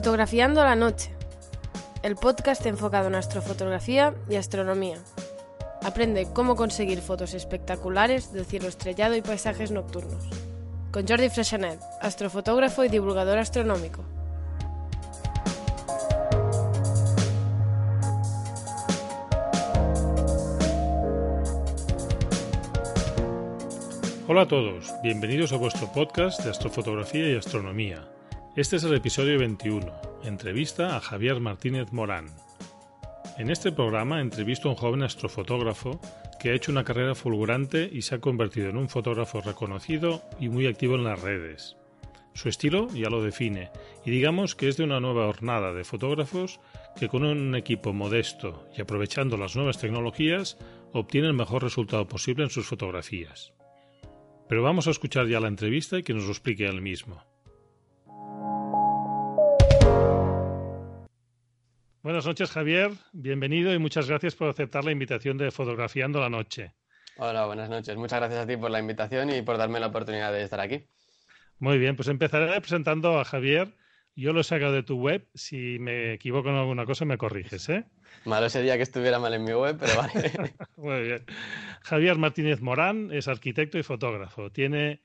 Fotografiando la noche, el podcast enfocado en astrofotografía y astronomía. Aprende cómo conseguir fotos espectaculares del cielo estrellado y paisajes nocturnos. Con Jordi Freshanet, astrofotógrafo y divulgador astronómico. Hola a todos, bienvenidos a vuestro podcast de astrofotografía y astronomía. Este es el episodio 21, entrevista a Javier Martínez Morán. En este programa entrevisto a un joven astrofotógrafo que ha hecho una carrera fulgurante y se ha convertido en un fotógrafo reconocido y muy activo en las redes. Su estilo ya lo define, y digamos que es de una nueva hornada de fotógrafos que con un equipo modesto y aprovechando las nuevas tecnologías obtienen el mejor resultado posible en sus fotografías. Pero vamos a escuchar ya la entrevista y que nos lo explique él mismo. Buenas noches, Javier. Bienvenido y muchas gracias por aceptar la invitación de Fotografiando la Noche. Hola, buenas noches. Muchas gracias a ti por la invitación y por darme la oportunidad de estar aquí. Muy bien, pues empezaré presentando a Javier. Yo lo he sacado de tu web. Si me equivoco en alguna cosa, me corriges, ¿eh? Malo sería que estuviera mal en mi web, pero vale. Muy bien. Javier Martínez Morán es arquitecto y fotógrafo. Tiene,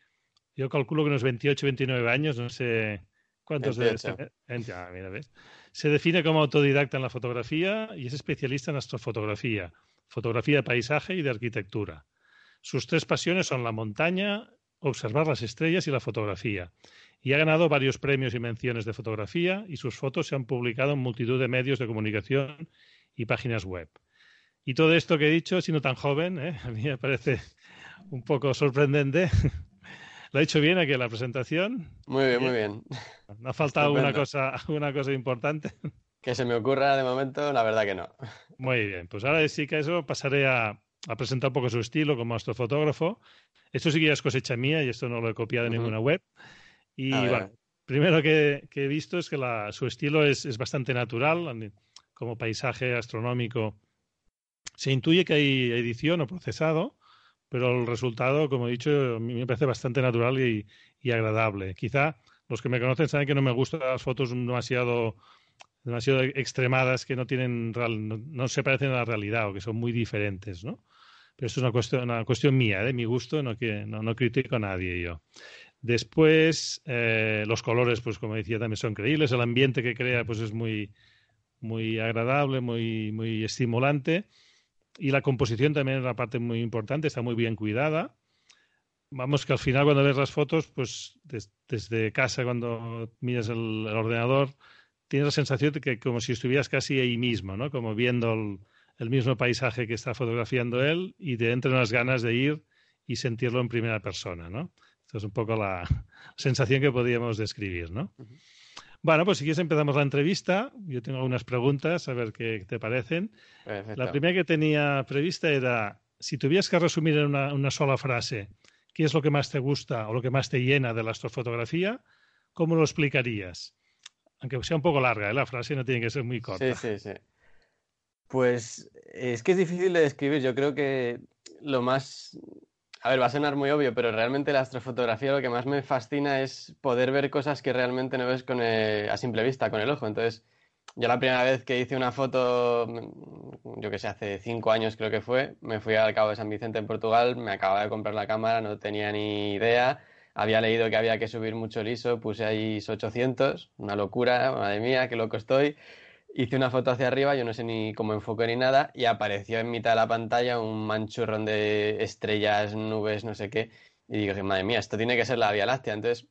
yo calculo que unos 28, 29 años, no sé cuántos debe ser. Ah, mira, ¿ves? Se define como autodidacta en la fotografía y es especialista en astrofotografía, fotografía de paisaje y de arquitectura. Sus tres pasiones son la montaña, observar las estrellas y la fotografía. Y ha ganado varios premios y menciones de fotografía y sus fotos se han publicado en multitud de medios de comunicación y páginas web. Y todo esto que he dicho, siendo tan joven, ¿eh? a mí me parece un poco sorprendente. ¿Lo he hecho bien aquí en la presentación? Muy bien, muy bien. ¿No ha faltado una cosa, una cosa importante? Que se me ocurra de momento, la verdad que no. Muy bien, pues ahora sí que eso pasaré a, presentar un poco su estilo como astrofotógrafo. Esto sí que ya es cosecha mía y esto no lo he copiado de ninguna web. Y bueno, primero que, he visto es que su estilo es, es, bastante natural, como paisaje astronómico. Se intuye que hay edición o procesado, pero el resultado, como he dicho, me parece bastante natural y, agradable. Quizá los que me conocen saben que no me gustan las fotos demasiado demasiado extremadas que no tienen no, se parecen a la realidad o que son muy diferentes, ¿no? Pero esto es una cuestión, una cuestión mía, de mi gusto, no, que, no, critico a nadie yo. Después, eh, los colores, pues como decía, también son creíbles. El ambiente que crea, pues es muy, muy agradable, muy, muy estimulante. Y la composición también es una parte muy importante, está muy bien cuidada. Vamos que al final cuando ves las fotos, pues desde casa cuando miras el, ordenador, tienes la sensación de que como si estuvieras casi ahí mismo, ¿no? Como viendo el, mismo paisaje que está fotografiando él y te entran unas ganas de ir y sentirlo en primera persona, ¿no? Esta es un poco la sensación que podríamos describir, ¿no? Bueno, pues si quieres empezamos la entrevista. Yo tengo algunas preguntas, a ver qué te parecen. La primera que tenía prevista era, si tuvieras que resumir en una, sola frase, ¿qué es lo que más te gusta o lo que más te llena de la astrofotografía? ¿Cómo lo explicarías? Aunque sea un poco larga, ¿eh? la frase no tiene que ser muy corta. Sí, sí, sí. Pues es que es difícil de describir. Yo creo que lo más a ver, va a sonar muy obvio, pero realmente la astrofotografía lo que más me fascina es poder ver cosas que realmente no ves con a simple vista, con el ojo. Entonces, yo la primera vez que hice una foto, mm, yo que sé, hace cinco años creo que fue, me fui al Cabo de San Vicente en Portugal, me acababa de comprar la cámara, no tenía ni idea, había leído que había que subir mucho el ISO, puse ahí 800, una locura, madre mía, qué loco estoy hice una foto hacia arriba, yo no sé ni cómo enfoque ni nada, y apareció en mitad de la pantalla un manchurrón de estrellas, nubes, no sé qué. Y digo, madre mía, esto tiene que ser la Vía Láctea. Entonces,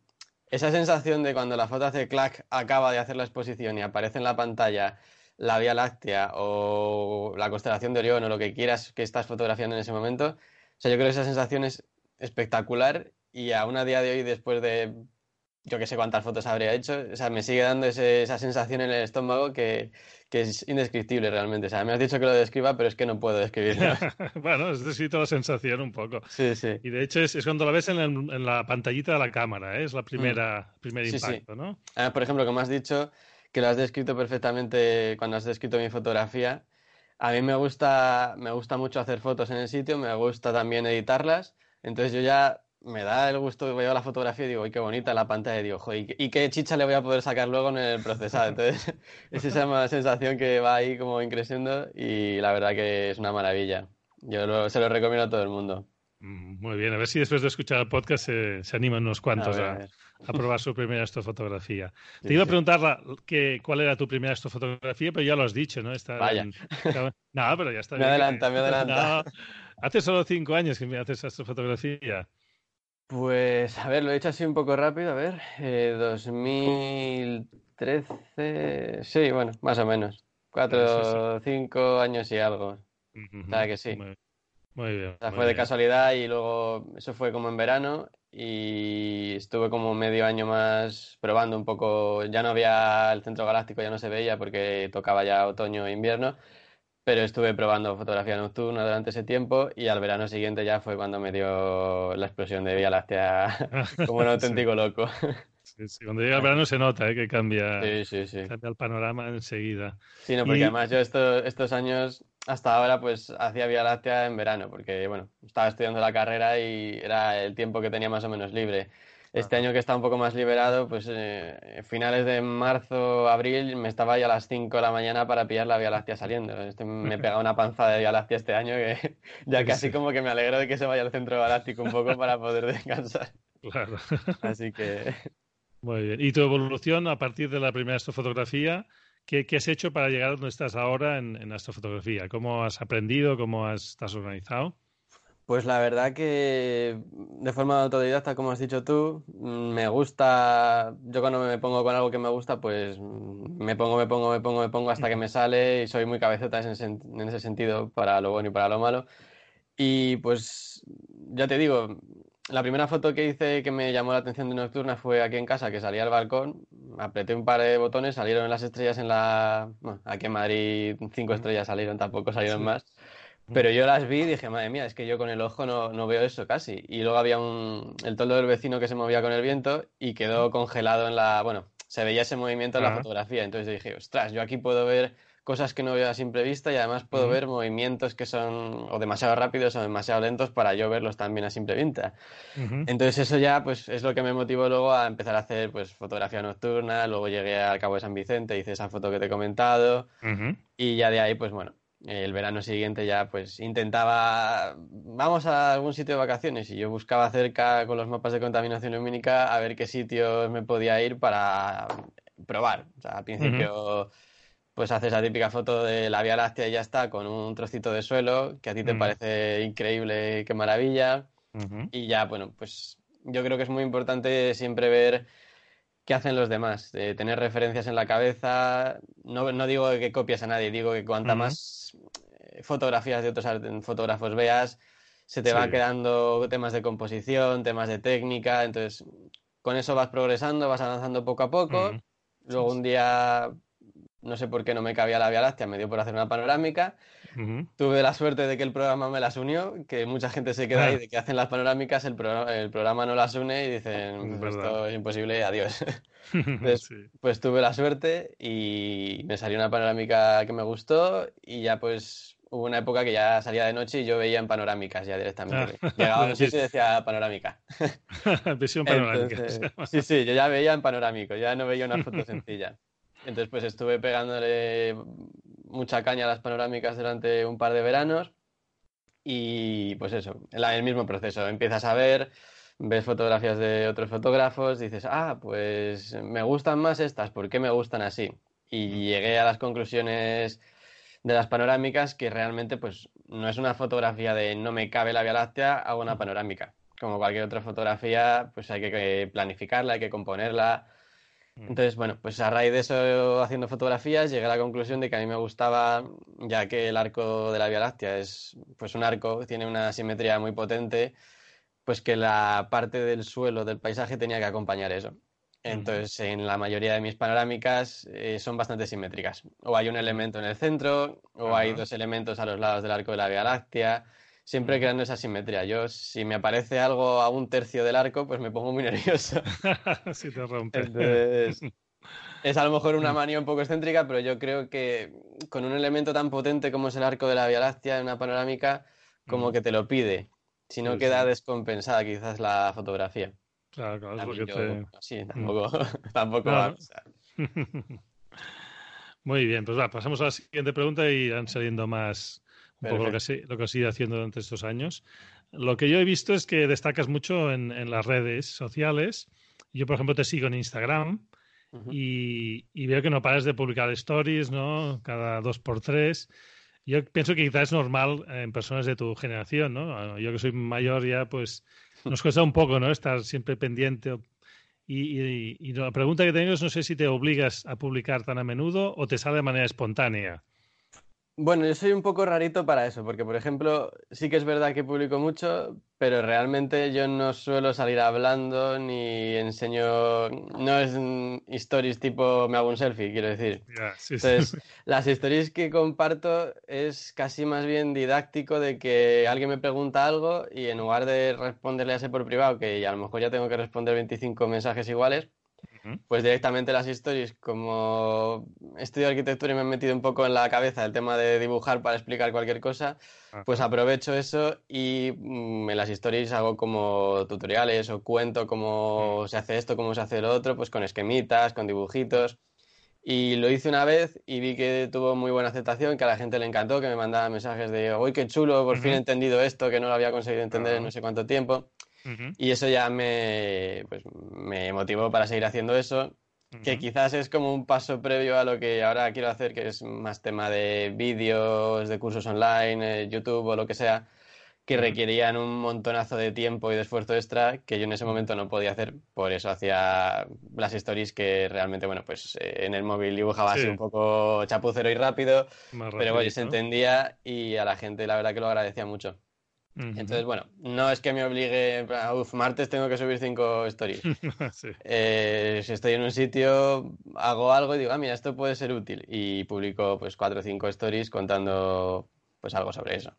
esa sensación de cuando la foto hace clac, acaba de hacer la exposición y aparece en la pantalla la Vía Láctea o la constelación de Orión o lo que quieras que estás fotografiando en ese momento. O sea, yo creo que esa sensación es espectacular y aún a día de hoy, después de yo que sé cuántas fotos habría hecho, o sea, me sigue dando esa sensación en el estómago que, es indescriptible realmente. O sea, me has dicho que lo describa, pero es que no puedo describirlo. bueno, has descrito la sensación un poco. Sí, sí. Y de hecho es, cuando la ves en, la pantallita de la cámara, ¿eh? es la primera, mm. primer impacto, ¿no? Ah, por ejemplo, como has dicho, que lo has descrito perfectamente cuando has descrito mi fotografía. A mí me gusta, me gusta mucho hacer fotos en el sitio, me gusta también editarlas. Entonces yo ya me da el gusto, veo la fotografía y digo, ¡ay, qué bonita la pantalla! Y digo, ¿y qué chicha le voy a poder sacar luego en el procesado? Entonces, es esa sensación que va ahí como increciendo y la verdad que es una maravilla. Yo se lo recomiendo a todo el mundo. Mm, muy bien, a ver si después de escuchar el podcast se, animan unos cuantos a, probar su primera astrofotografía. Te iba a preguntar que, cuál era tu primera astrofotografía, pero ya lo has dicho, ¿no? Está Vaya. No, pero ya está. me adelanta, me adelanta. hace solo cinco años que me haces astrofotografía. Pues, a ver, lo he hecho así un poco rápido, a ver, 2013, eh, sí, bueno, más o menos, cuatro o cinco años y algo, o sea que sí. Muy, bien. O sea, fue de casualidad y luego eso fue como en verano y estuve como medio año más probando un poco, ya no había el centro galáctico, ya no se veía porque tocaba ya otoño e invierno pero estuve probando fotografía nocturna durante ese tiempo y al verano siguiente ya fue cuando me dio la explosión de Vía Láctea como un auténtico loco. Sí, sí, cuando llega el verano se nota ¿eh? que cambia, sí, sí, cambia el panorama enseguida. Sí, no, porque además yo estos años hasta ahora pues hacía Vía Láctea en verano, porque bueno, estaba estudiando la carrera y era el tiempo que tenía más o menos libre. Este año que está un poco más liberado, pues eh, finales de marzo, abril, me estaba ya a las 5 de la mañana para pillar la Vía Láctea saliendo. Este, me pega una panza de Vía Láctea este año que ya casi como que me alegro de que se vaya al centro galáctico un poco para poder descansar. Claro. Así que... Muy bien. ¿Y tu evolución a partir de la primera astrofotografía? ¿Qué, qué has hecho para llegar a donde estás ahora en, en astrofotografía? ¿Cómo has aprendido? ¿Cómo has, estás organizado? Pues la verdad que de forma autodidacta, como has dicho tú, mm, me gusta, yo cuando me pongo con algo que me gusta, pues mm, me pongo, me pongo, me pongo, me pongo hasta que me sale y soy muy cabezota en ese, sentido, para lo bueno y para lo malo. Y pues ya te digo, la primera foto que hice que me llamó la atención de nocturna fue aquí en casa, que salía al balcón, apreté un par de botones, salieron las estrellas en la... Bueno, aquí en Madrid cinco estrellas salieron, tampoco salieron más. Pero yo las vi y dije, madre mía, es que yo con el ojo no, no veo eso casi. Y luego había un, el toldo del vecino que se movía con el viento y quedó congelado en la. Bueno, se veía ese movimiento en la fotografía. Entonces dije, ostras, yo aquí puedo ver cosas que no veo a simple vista y además puedo ver movimientos que son o demasiado rápidos o demasiado lentos para yo verlos también a simple vista. Entonces eso ya pues es lo que me motivó luego a empezar a hacer pues fotografía nocturna, luego llegué al Cabo de San Vicente, hice esa foto que te he comentado y ya de ahí pues bueno, el verano siguiente ya pues intentaba, vamos a algún sitio de vacaciones y yo buscaba cerca con los mapas de contaminación lumínica a ver qué sitios me podía ir para probar. O sea, al principio pues haces la típica foto de la Vía Láctea y ya está, con un trocito de suelo que a ti te parece increíble, qué maravilla. Y ya, bueno, pues yo creo que es muy importante siempre ver qué hacen los demás, tener referencias en la cabeza. No, no, digo que copies a nadie, digo que cuanta más eh, fotografías de otros fotógrafos veas, se te va quedando temas de composición, temas de técnica, entonces con eso vas progresando, vas avanzando poco a poco. Luego un día, no sé por qué no me cabía la Vía Láctea, me dio por hacer una panorámica Tuve la suerte de que el programa me las unió, que mucha gente se queda ahí de que hacen las panorámicas, el, programa, no las une y dicen, esto es imposible, adiós. Pues tuve la suerte y me salió una panorámica que me gustó y ya pues hubo una época que ya salía de noche y yo veía en panorámicas ya directamente. Ah. Llegaba sitio y decía panorámica. Visión panorámica. sí, sí, yo ya veía en panorámico, ya no veía una foto sencilla. Entonces pues estuve pegándole mucha caña a las panorámicas durante un par de veranos y pues eso, el mismo proceso. Empiezas a ver, ves fotografías de otros fotógrafos, dices, ah, pues me gustan más estas, ¿por qué me gustan así? Y llegué a las conclusiones de las panorámicas que realmente pues no es una fotografía de no me cabe la Vía Láctea, hago una panorámica. Como cualquier otra fotografía, pues hay que planificarla, hay que componerla. Entonces, bueno, pues a raíz de eso, haciendo fotografías, llegué a la conclusión de que a mí me gustaba, ya que el arco de la Vía Láctea es pues un arco, tiene una simetría muy potente, pues que la parte del suelo del paisaje tenía que acompañar eso. Entonces, en la mayoría de mis panorámicas eh, son bastante simétricas. O hay un elemento en el centro, o hay dos elementos a los lados del arco de la Vía Láctea, siempre creando esa simetría. Yo, si me aparece algo a un tercio del arco, pues me pongo muy nervioso. si te rompe. Entonces, es a lo mejor una manía un poco excéntrica, pero yo creo que con un elemento tan potente como es el arco de la Vía Láctea en una panorámica, como que te lo pide. Si no queda descompensada quizás la fotografía. Claro, claro, es porque te... Sí, tampoco, tampoco va Muy bien, pues va, pasamos a la siguiente pregunta y irán saliendo más, un poco lo que, lo que has ido haciendo durante estos años. Lo que yo he visto es que destacas mucho en, en las redes sociales. Yo, por ejemplo, te sigo en Instagram y, y, veo que no paras de publicar stories, ¿no? Cada dos por tres. Yo pienso que quizás es normal en personas de tu generación, ¿no? Yo que soy mayor ya, pues nos cuesta un poco, ¿no? Estar siempre pendiente. Y, y, la pregunta que tengo es, no sé si te obligas a publicar tan a menudo o te sale de manera espontánea. Bueno, yo soy un poco rarito para eso, porque por ejemplo, sí que es verdad que publico mucho, pero realmente yo no suelo salir hablando ni enseño, no es stories tipo me hago un selfie, quiero decir. Entonces, las stories que comparto es casi más bien didáctico de que alguien me pregunta algo y en lugar de responderle a ese por privado, que a lo mejor ya tengo que responder 25 mensajes iguales, pues directamente las stories, como estudio arquitectura y me he metido un poco en la cabeza el tema de dibujar para explicar cualquier cosa, pues aprovecho eso y mm, en las stories hago como tutoriales o cuento cómo se hace esto, cómo se hace lo otro, pues con esquemitas, con dibujitos. Y lo hice una vez y vi que tuvo muy buena aceptación, que a la gente le encantó, que me mandaba mensajes de, uy, qué chulo, por fin he entendido esto, que no lo había conseguido entender en no sé cuánto tiempo. Y eso ya me, pues, me motivó para seguir haciendo eso, que quizás es como un paso previo a lo que ahora quiero hacer, que es más tema de vídeos, de cursos online, eh, YouTube o lo que sea, que requerían un montonazo de tiempo y de esfuerzo extra que yo en ese momento no podía hacer, por eso hacía las stories que realmente, bueno, pues eh, en el móvil dibujaba así un poco chapucero y rápido, pero bueno, se entendía y a la gente la verdad que lo agradecía mucho. Entonces, bueno, no es que me obligue, uff, martes tengo que subir cinco stories. Eh, si estoy en un sitio, hago algo y digo, ah, mira, esto puede ser útil. Y publico pues cuatro o cinco stories contando pues algo sobre eso.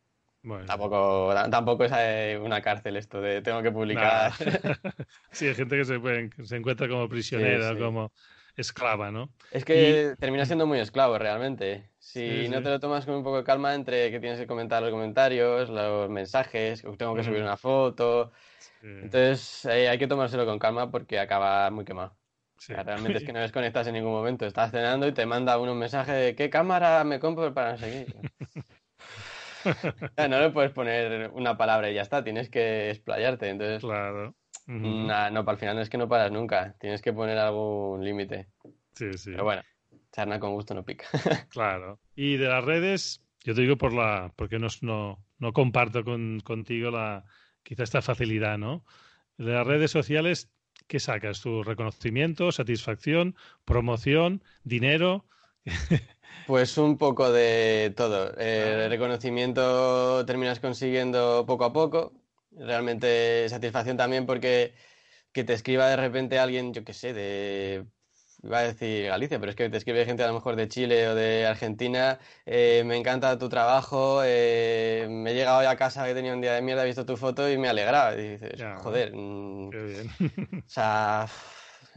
Tampoco, tampoco es eh, una cárcel esto de tengo que publicar. sí, hay gente que se, se encuentra como prisionera, como esclava, ¿no? Es que termina siendo muy esclavo realmente. Si no te lo tomas con un poco de calma entre que tienes que comentar los comentarios, los mensajes, tengo que subir una foto. Entonces eh, hay que tomárselo con calma porque acaba muy quemado. realmente es que no desconectas en ningún momento. Estás cenando y te manda uno un mensaje de qué cámara me compro para seguir. no le puedes poner una palabra y ya está, tienes que explayarte. Entonces, claro. No, para el final es que no paras nunca. Tienes que poner algún límite. Sí, sí. Pero bueno, charna con gusto no pica. claro. Y de las redes, yo te digo por la, porque no, no, no comparto con, contigo la, quizá esta facilidad, ¿no? De las redes sociales, ¿qué sacas? ¿Tu reconocimiento, satisfacción, promoción, dinero? Pues un poco de todo. El reconocimiento terminas consiguiendo poco a poco. Realmente satisfacción también porque que te escriba de repente alguien, yo qué sé, de iba a decir Galicia, pero es que te escribe gente a lo mejor de Chile o de Argentina, eh, me encanta tu trabajo, eh, me he llegado hoy a casa que tenía un día de mierda, he visto tu foto y me alegraba. Y dices, joder, mm, qué bien. o sea,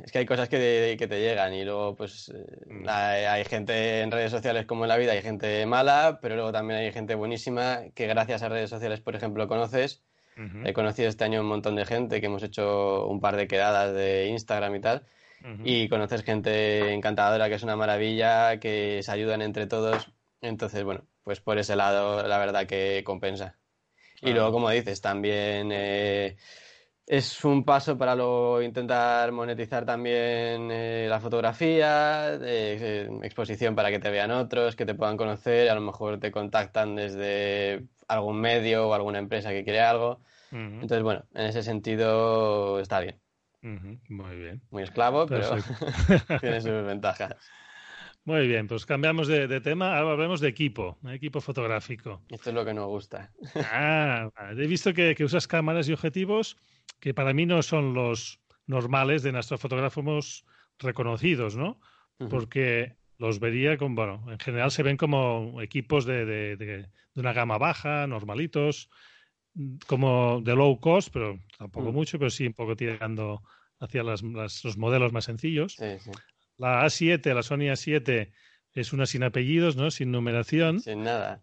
es que hay cosas que, que te llegan y luego pues mm. hay, gente en redes sociales como en la vida, hay gente mala, pero luego también hay gente buenísima que gracias a redes sociales, por ejemplo, conoces. He conocido este año un montón de gente que hemos hecho un par de quedadas de Instagram y tal. Y conoces gente encantadora que es una maravilla, que se ayudan entre todos. Entonces, bueno, pues por ese lado la verdad que compensa. Y luego, como dices, también eh, es un paso para luego intentar monetizar también eh, la fotografía, eh, exposición para que te vean otros, que te puedan conocer, a lo mejor te contactan desde algún medio o alguna empresa que quiere algo. Entonces, bueno, en ese sentido está bien. Muy bien. Muy esclavo, pero tiene sus ventajas. Muy bien, pues cambiamos de, tema. Ahora hablemos de equipo, equipo fotográfico. Esto es lo que nos gusta. Ah, he visto que, usas cámaras y objetivos que para mí no son los normales de nuestros fotógrafos reconocidos, ¿no? Porque los vería como, bueno, en general se ven como equipos de, de, una gama baja, normalitos, como de low cost, pero tampoco mm. mucho, pero sí un poco tirando hacia las, los modelos más sencillos. Sí, sí. La A7, la Sony A7, es una sin apellidos, ¿no? Sin numeración. Sin nada.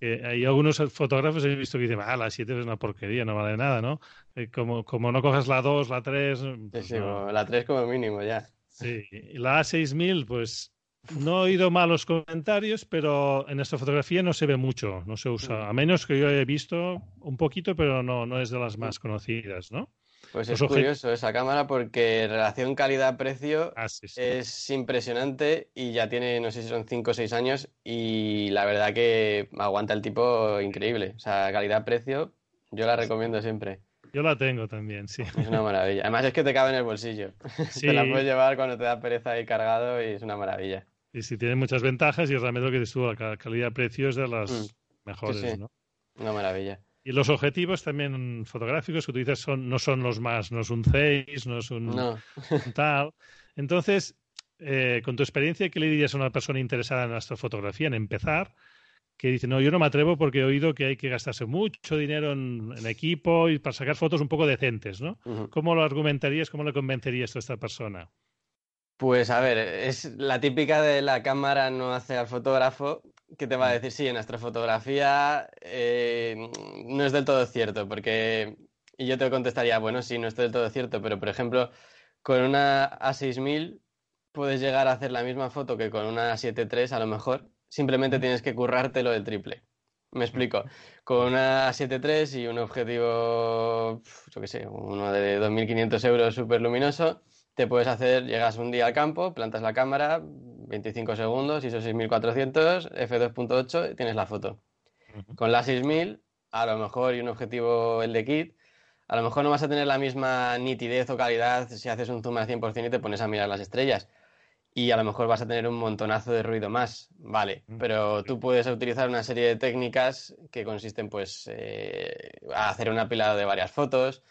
que hay algunos fotógrafos he visto que dicen, ah, la 7 es una porquería, no vale nada, ¿no? Eh, como, como no cojas la 2, la 3. Pues sí, la 3 como mínimo ya. Sí, la A6000, pues no he oído malos comentarios, pero en esta fotografía no se ve mucho, no se usa. Mm. A menos que yo he visto un poquito, pero no, no es de las más conocidas, ¿no? Pues es curioso esa cámara porque relación calidad-precio ah, es impresionante y ya tiene, no sé si son 5 o 6 años y la verdad que aguanta el tipo increíble. O sea, calidad-precio yo la recomiendo siempre. Yo la tengo también, sí. Es una maravilla. Además es que te cabe en el bolsillo. te la puedes llevar cuando te da pereza ahí cargado y es una maravilla. Y sí, tiene muchas ventajas y realmente lo que dices tú, la calidad-precio es de las mm. mejores, ¿no? Una maravilla. Y los objetivos también fotográficos que utilizas son, no son los más, no es un 6, no es un, tal. Entonces, eh, con tu experiencia, ¿qué le dirías a una persona interesada en la astrofotografía, en empezar? Que dice, no, yo no me atrevo porque he oído que hay que gastarse mucho dinero en, equipo y para sacar fotos un poco decentes, ¿no? ¿Cómo lo argumentarías, cómo le convencerías a esta persona? Pues a ver, es la típica de la cámara no hace al fotógrafo, que te va a mm. decir, sí, en astrofotografía eh, no es del todo cierto, porque, y yo te contestaría, bueno, sí, no es del todo cierto, pero por ejemplo, con una A6000 puedes llegar a hacer la misma foto que con una A73 a lo mejor, simplemente tienes que currártelo del triple. Me explico. Con una A73 y un objetivo, yo qué sé, uno de 2.500 euros súper luminoso, te puedes hacer, llegas un día al campo, plantas la cámara, 25 segundos, ISO 6400, f2.8 y tienes la foto. Con la 6000, a lo mejor, y un objetivo el de kit, a lo mejor no vas a tener la misma nitidez o calidad si haces un zoom al 100% y te pones a mirar las estrellas. Y a lo mejor vas a tener un montonazo de ruido más, vale, pero tú puedes utilizar una serie de técnicas que consisten pues eh, a hacer un apilado de varias fotos,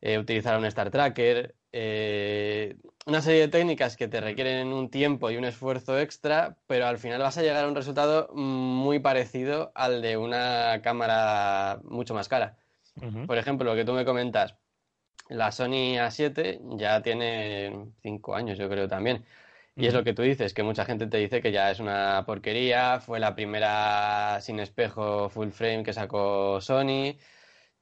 eh, utilizar un Star Tracker, eh, una serie de técnicas que te requieren un tiempo y un esfuerzo extra, pero al final vas a llegar a un resultado muy parecido al de una cámara mucho más cara. Por ejemplo, lo que tú me comentas, la Sony A7 ya tiene cinco años, yo creo también. Y es lo que tú dices, que mucha gente te dice que ya es una porquería, fue la primera sin espejo full frame que sacó Sony,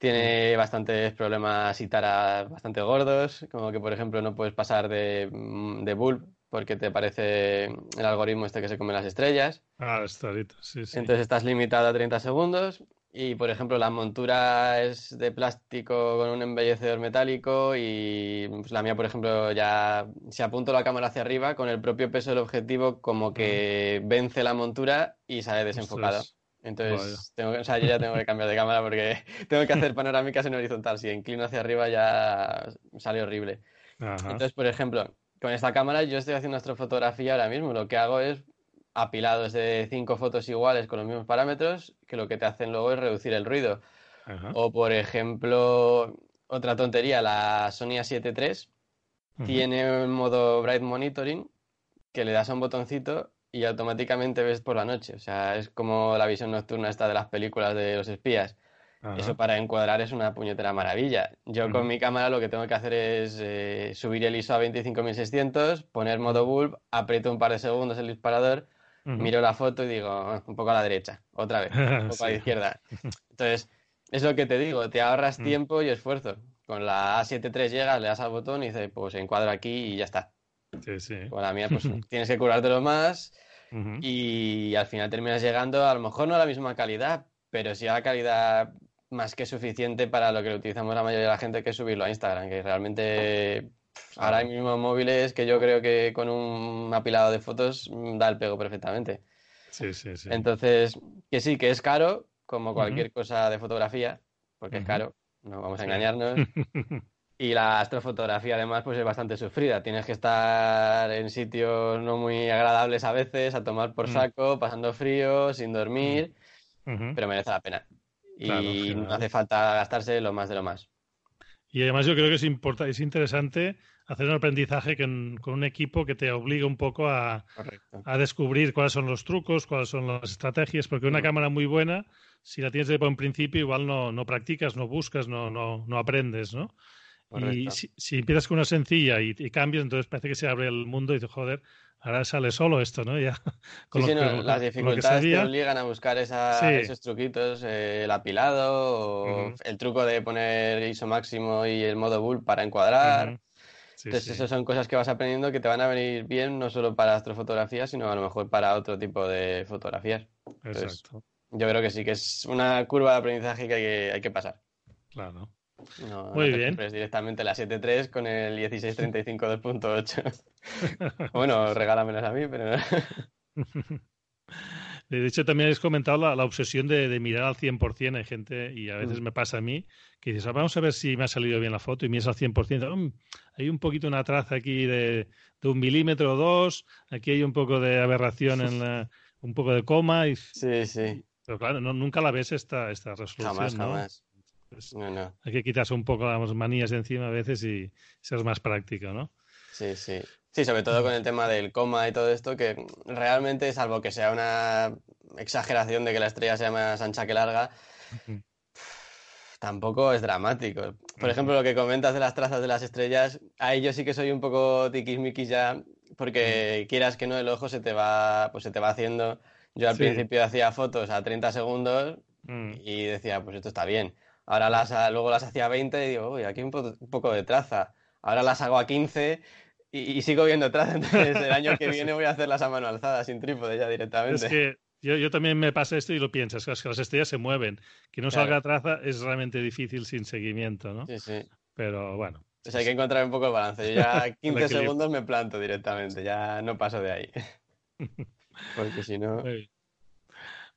tiene bastantes problemas y taras bastante gordos, como que por ejemplo no puedes pasar de, mm, de bulb porque te parece el algoritmo este que se come las estrellas. Ah, está sí, sí. Entonces estás limitado a 30 segundos y por ejemplo la montura es de plástico con un embellecedor metálico y pues, la mía por ejemplo ya si apunto la cámara hacia arriba con el propio peso del objetivo como que vence la montura y sale desenfocado. Entonces, tengo, o sea, yo ya tengo que cambiar de cámara porque tengo que hacer panorámicas en horizontal. Si inclino hacia arriba ya sale horrible. Entonces, por ejemplo, con esta cámara yo estoy haciendo astrofotografía ahora mismo. Lo que hago es apilados de cinco fotos iguales con los mismos parámetros, que lo que te hacen luego es reducir el ruido. O, por ejemplo, otra tontería, la Sony A7 III tiene un modo Bright Monitoring que le das a un botoncito y automáticamente ves por la noche. O sea, es como la visión nocturna esta de las películas de los espías. Eso para encuadrar es una puñetera maravilla. Yo con mi cámara lo que tengo que hacer es eh, subir el ISO a 25600, poner modo bulb, aprieto un par de segundos el disparador, miro la foto y digo, ah, un poco a la derecha, otra vez, un poco a la izquierda. Entonces, es lo que te digo, te ahorras mm. tiempo y esfuerzo. Con la A7 III llegas, le das al botón y dices, pues encuadro aquí y ya está. Sí, sí. Con la mía, pues tienes que curártelo más y al final terminas llegando a lo mejor no a la misma calidad, pero sí a la calidad más que suficiente para lo que utilizamos la mayoría de la gente, que es subirlo a Instagram, que realmente ahora hay mismo móviles que yo creo que con un apilado de fotos mm, da el pego perfectamente. Sí, sí, sí. Entonces, que sí, que es caro, como cualquier cosa de fotografía, porque es caro, no vamos a engañarnos. Y la astrofotografía además pues es bastante sufrida. Tienes que estar en sitios no muy agradables a veces, a tomar por mm. saco, pasando frío, sin dormir, mm. pero merece la pena. Y no hace falta gastarse lo más de lo más. Y además yo creo que es, es interesante hacer un aprendizaje con, un equipo que te obliga un poco a, a, descubrir cuáles son los trucos, cuáles son las estrategias, porque una cámara muy buena, si la tienes de buen principio, igual no, no practicas, no buscas, no, no, no aprendes, ¿no? Y si, empiezas con una sencilla y, cambias, entonces parece que se abre el mundo y dices, joder, ahora sale solo esto, ¿no? Ya, sí, sí, las dificultades te obligan a buscar esos truquitos, eh, el apilado o el truco de poner ISO máximo y el modo bull para encuadrar. Entonces, esas son cosas que vas aprendiendo que te van a venir bien no solo para astrofotografía, sino a lo mejor para otro tipo de fotografías. Exacto. Yo creo que sí, que es una curva de aprendizaje que hay que, pasar. Claro. No, Muy bien. directamente la 7.3 con el 1635 2.8. bueno, regálamelas a mí, pero... De hecho, también has comentado la, obsesión de, mirar al 100%. Hay gente, y a veces mm. me pasa a mí, que dices, ah, vamos a ver si me ha salido bien la foto y miras al 100%. Mm, hay un poquito una traza aquí de, un milímetro o dos. Aquí hay un poco de aberración en la, un poco de coma. Y, sí, sí. Pero claro, nunca la ves esta, esta resolución. Jamás, ¿no? jamás. No, no. Hay que quitarse un poco las manías de encima a veces y ser más práctico, ¿no? Sí, sí. Sí, sobre todo con el tema del coma y todo esto, que realmente, salvo que sea una exageración de que la estrella sea más ancha que larga, tampoco es dramático. Por ejemplo, lo que comentas de las trazas de las estrellas, ahí yo sí que soy un poco tiquismiquis ya, porque quieras que no, el ojo se te va, pues se te va haciendo. Yo al principio hacía fotos a 30 segundos mm. y decía, pues esto está bien. Ahora las, luego las hacía a 20 y digo, uy, aquí un, un poco de traza. Ahora las hago a 15 y, sigo viendo atrás, entonces el año que viene voy a hacerlas a mano alzada, sin trípode ya directamente. Es que yo, yo también me pasa esto y lo piensas, que las estrellas se mueven. Que no salga traza es realmente difícil sin seguimiento, ¿no? Sí, sí. Pero bueno. Pues hay que encontrar un poco el balance. Yo ya 15 segundos me planto directamente, ya no paso de ahí. Porque si no...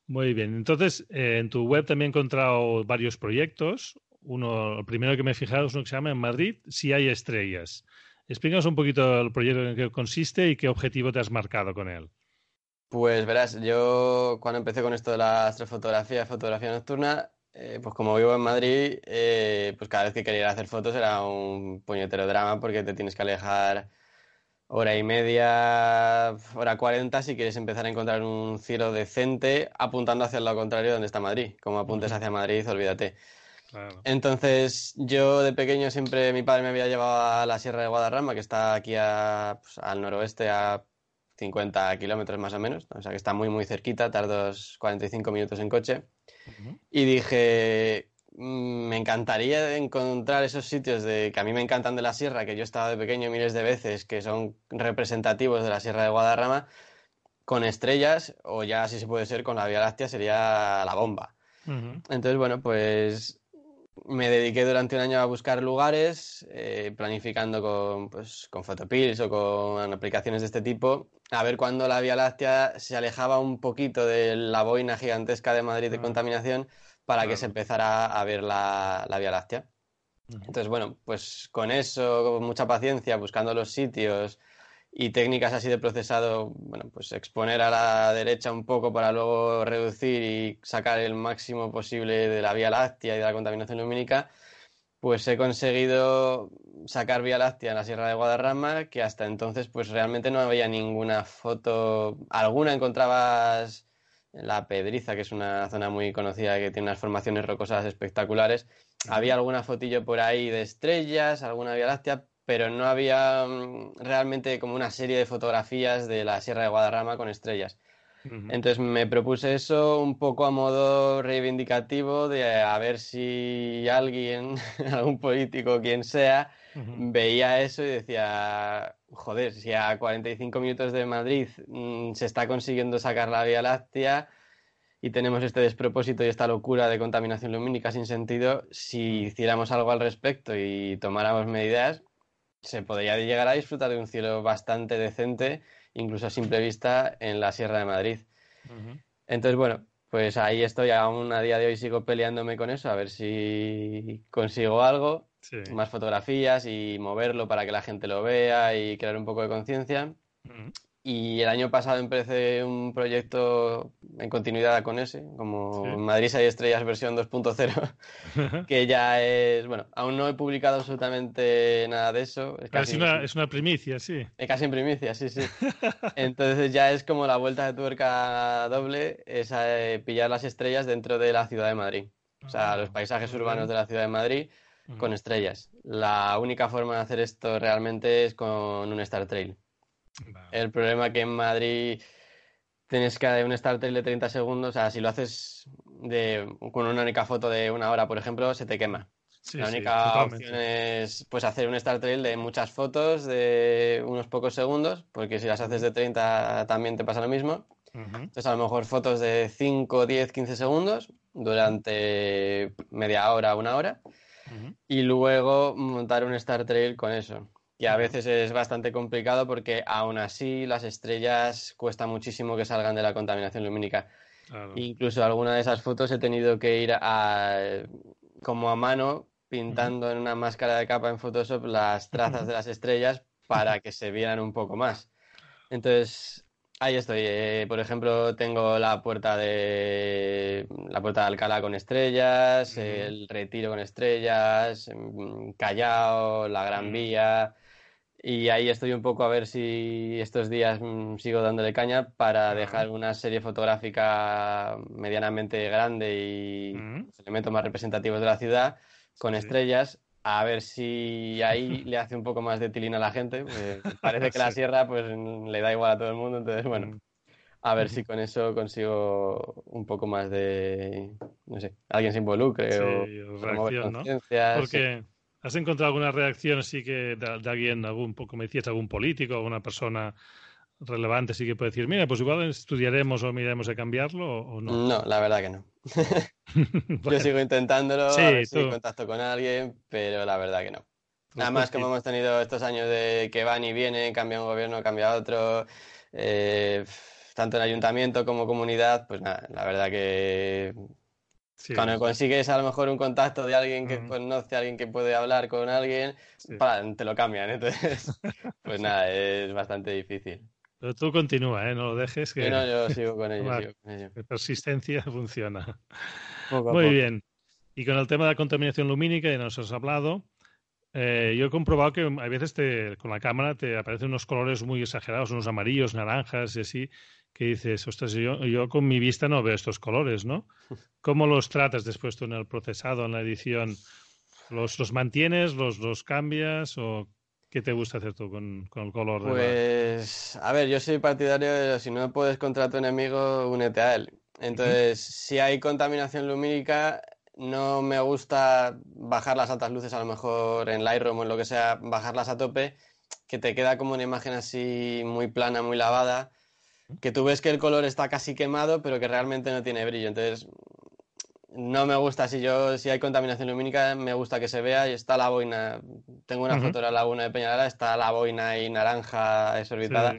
Muy bien. Entonces, eh, en tu web también he encontrado varios proyectos. Uno, el primero que me he fijado es uno que se llama En Madrid, si hay estrellas. Explícanos un poquito el proyecto en qué consiste y qué objetivo te has marcado con él. Pues verás, yo cuando empecé con esto de la astrofotografía, fotografía nocturna, eh, pues como vivo en Madrid, eh, pues cada vez que quería hacer fotos era un puñetero drama porque te tienes que alejar hora y media, hora cuarenta si quieres empezar a encontrar un cielo decente apuntando hacia el lado contrario donde está Madrid. Como apuntes hacia Madrid, olvídate. Entonces, yo de pequeño siempre mi padre me había llevado a la Sierra de Guadarrama, que está aquí pues, al noroeste a 50 kilómetros más o menos, o sea que está muy muy cerquita, tardos 45 minutos en coche. Y dije, me encantaría encontrar esos sitios de que a mí me encantan de la sierra, que yo he estado de pequeño miles de veces, que son representativos de la Sierra de Guadarrama, con estrellas, o ya si se puede ser con la Vía Láctea, sería la bomba. Entonces, bueno, pues me dediqué durante un año a buscar lugares, eh, planificando con, pues, con Photopills o con aplicaciones de este tipo, a ver cuándo la Vía Láctea se alejaba un poquito de la boina gigantesca de Madrid de contaminación para que se empezara a ver la, la Vía Láctea. Entonces, bueno, pues con eso, con mucha paciencia, buscando los sitios, y técnicas así de procesado, bueno, pues exponer a la derecha un poco para luego reducir y sacar el máximo posible de la Vía Láctea y de la contaminación lumínica, pues he conseguido sacar Vía Láctea en la Sierra de Guadarrama, que hasta entonces pues realmente no había ninguna foto, alguna encontrabas en la Pedriza, que es una zona muy conocida que tiene unas formaciones rocosas espectaculares, había alguna fotillo por ahí de estrellas, alguna Vía Láctea, pero no había mm, realmente como una serie de fotografías de la Sierra de Guadarrama con estrellas. Entonces me propuse eso un poco a modo reivindicativo de a ver si alguien, algún político, quien sea, veía eso y decía, joder, si a 45 minutos de Madrid mm, se está consiguiendo sacar la Vía Láctea y tenemos este despropósito y esta locura de contaminación lumínica sin sentido, si hiciéramos algo al respecto y tomáramos medidas, se podría llegar a disfrutar de un cielo bastante decente, incluso a simple vista, en la Sierra de Madrid. Entonces, bueno, pues ahí estoy, aún a día de hoy sigo peleándome con eso, a ver si consigo algo, más fotografías y moverlo para que la gente lo vea y crear un poco de conciencia. Y el año pasado empecé un proyecto en continuidad con ese, como Madrid hay estrellas versión 2.0, que ya es, bueno, aún no he publicado absolutamente nada de eso. Es, casi, una, es una primicia, sí. Es casi en primicia, sí, sí. Entonces ya es como la vuelta de tuerca doble, es eh, pillar las estrellas dentro de la ciudad de Madrid. O sea, ah, los paisajes urbanos de la ciudad de Madrid con estrellas. La única forma de hacer esto realmente es con un Star Trail. El problema que en Madrid tienes que un start trail de 30 segundos, o sea, si lo haces de, con una única foto de una hora, por ejemplo, se te quema. la única opción es pues, hacer un start trail de muchas fotos de unos pocos segundos, porque si las haces de 30 también te pasa lo mismo. Entonces, a lo mejor fotos de 5, 10, 15 segundos durante media hora, una hora. Y luego montar un start trail con eso y a veces es bastante complicado porque aún así las estrellas cuesta muchísimo que salgan de la contaminación lumínica. Incluso alguna de esas fotos he tenido que ir a, como a mano pintando en una máscara de capa en Photoshop las trazas de las estrellas para que se vieran un poco más. Entonces, ahí estoy. Eh, por ejemplo, tengo la puerta de la puerta de Alcalá con estrellas, el Retiro con estrellas, mm, Callao, la Gran Vía. Y ahí estoy un poco a ver si estos días mm, sigo dándole caña para dejar una serie fotográfica medianamente grande y elementos más representativos de la ciudad con estrellas. A ver si ahí le hace un poco más de tilín a la gente. parece que la sierra pues le da igual a todo el mundo. Entonces, bueno, a ver si con eso consigo un poco más de, no sé, alguien se involucre o reacción, ¿no? Porque ¿Has encontrado alguna reacción así que de, alguien, algún, como decías, algún político, alguna persona relevante sí que puede decir, mira, pues igual estudiaremos o miraremos de cambiarlo o no? No, la verdad que no. Yo sigo intentándolo, sí, a ver si contacto con alguien, pero la verdad que no. Nada más como hemos tenido estos años de que van y vienen, cambia un gobierno, cambia otro, eh, tanto en ayuntamiento como comunidad, pues nada, la verdad que cuando consigues a lo mejor un contacto de alguien que conoce a alguien que puede hablar con alguien, te lo cambian. Entonces, pues nada, es bastante difícil. Pero tú continúa, ¿eh? no lo dejes. Que... no, yo sigo con ello. La persistencia funciona. Muy bien. Y con el tema de la contaminación lumínica, ya nos has hablado. Eh, yo he comprobado que a veces te, con la cámara te aparecen unos colores muy exagerados, unos amarillos, naranjas y así, que dices, ostras, yo, yo con mi vista no veo estos colores, ¿no? ¿Cómo los tratas después tú en el procesado, en la edición? ¿Los, los mantienes, los, los cambias o qué te gusta hacer tú con, el color? Pues, a ver, yo soy partidario de si no puedes contra tu enemigo, únete a él. Entonces, si hay contaminación lumínica, no me gusta bajar las altas luces, a lo mejor en Lightroom o en lo que sea, bajarlas a tope, que te queda como una imagen así muy plana, muy lavada que tú ves que el color está casi quemado, pero que realmente no tiene brillo. Entonces, no me gusta, si yo, si hay contaminación lumínica, me gusta que se vea y está la boina. Tengo una foto de la laguna de Peñalara, está la boina ahí naranja desorbitada.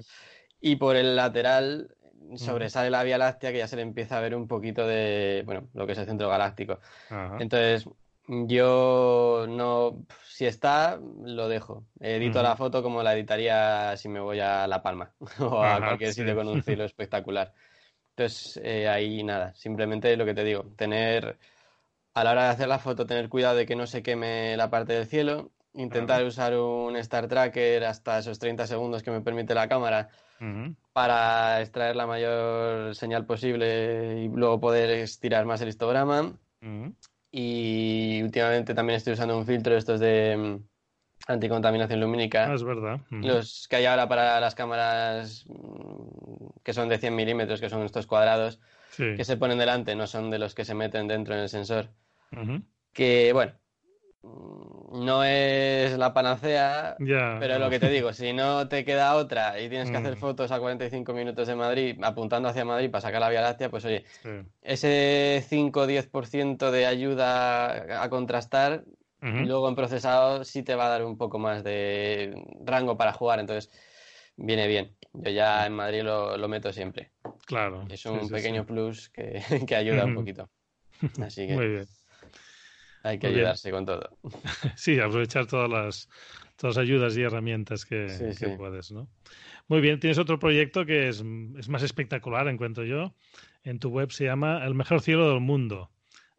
Y por el lateral sobresale la Vía Láctea que ya se le empieza a ver un poquito de, bueno, lo que es el centro galáctico. Entonces, yo no, si está, lo dejo. Edito la foto como la editaría si me voy a La Palma o a cualquier sitio con un cielo espectacular. Entonces, eh, ahí nada, simplemente lo que te digo, tener, a la hora de hacer la foto, tener cuidado de que no se queme la parte del cielo, intentar usar un Star Tracker hasta esos 30 segundos que me permite la cámara para extraer la mayor señal posible y luego poder estirar más el histograma. Y últimamente también estoy usando un filtro estos de mm, anticontaminación lumínica. Ah, es verdad. Los que hay ahora para las cámaras mm, que son de 100 milímetros, que son estos cuadrados, que se ponen delante, no son de los que se meten dentro en el sensor. Que, bueno, Mm, no es la panacea, pero lo que te digo, si no te queda otra y tienes que hacer mm. fotos a 45 minutos de Madrid, apuntando hacia Madrid para sacar la Vía Láctea, pues oye, ese 5 o 10% de ayuda a contrastar, luego en procesado sí te va a dar un poco más de rango para jugar. Entonces, viene bien. Yo ya en Madrid lo, lo meto siempre. Claro. Es un pequeño plus que, que ayuda un poquito. Así que Muy bien. Hay que ayudarse con todo. Sí, aprovechar todas las, todas las ayudas y herramientas que, Sí, que sí. puedes, ¿no? Muy bien, tienes otro proyecto que es, es más espectacular, encuentro yo. En tu web se llama El mejor cielo del mundo.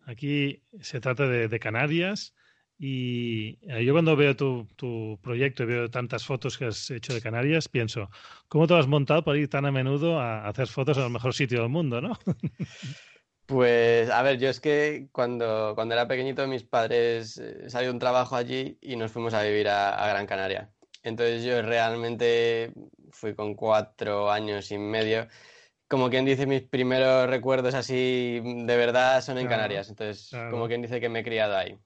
Aquí se trata de, de Canarias y eh, yo cuando veo tu, tu proyecto y veo tantas fotos que has hecho de Canarias, pienso, ¿cómo te has montado para ir tan a menudo a hacer fotos al mejor sitio del mundo, no? Pues, a ver, yo es que cuando, cuando era pequeñito mis padres eh, salió un trabajo allí y nos fuimos a vivir a, a Gran Canaria. Entonces yo realmente fui con cuatro años y medio. Como quien dice, mis primeros recuerdos así de verdad son en Claro, Canarias. Entonces, claro. como quien dice que me he criado ahí.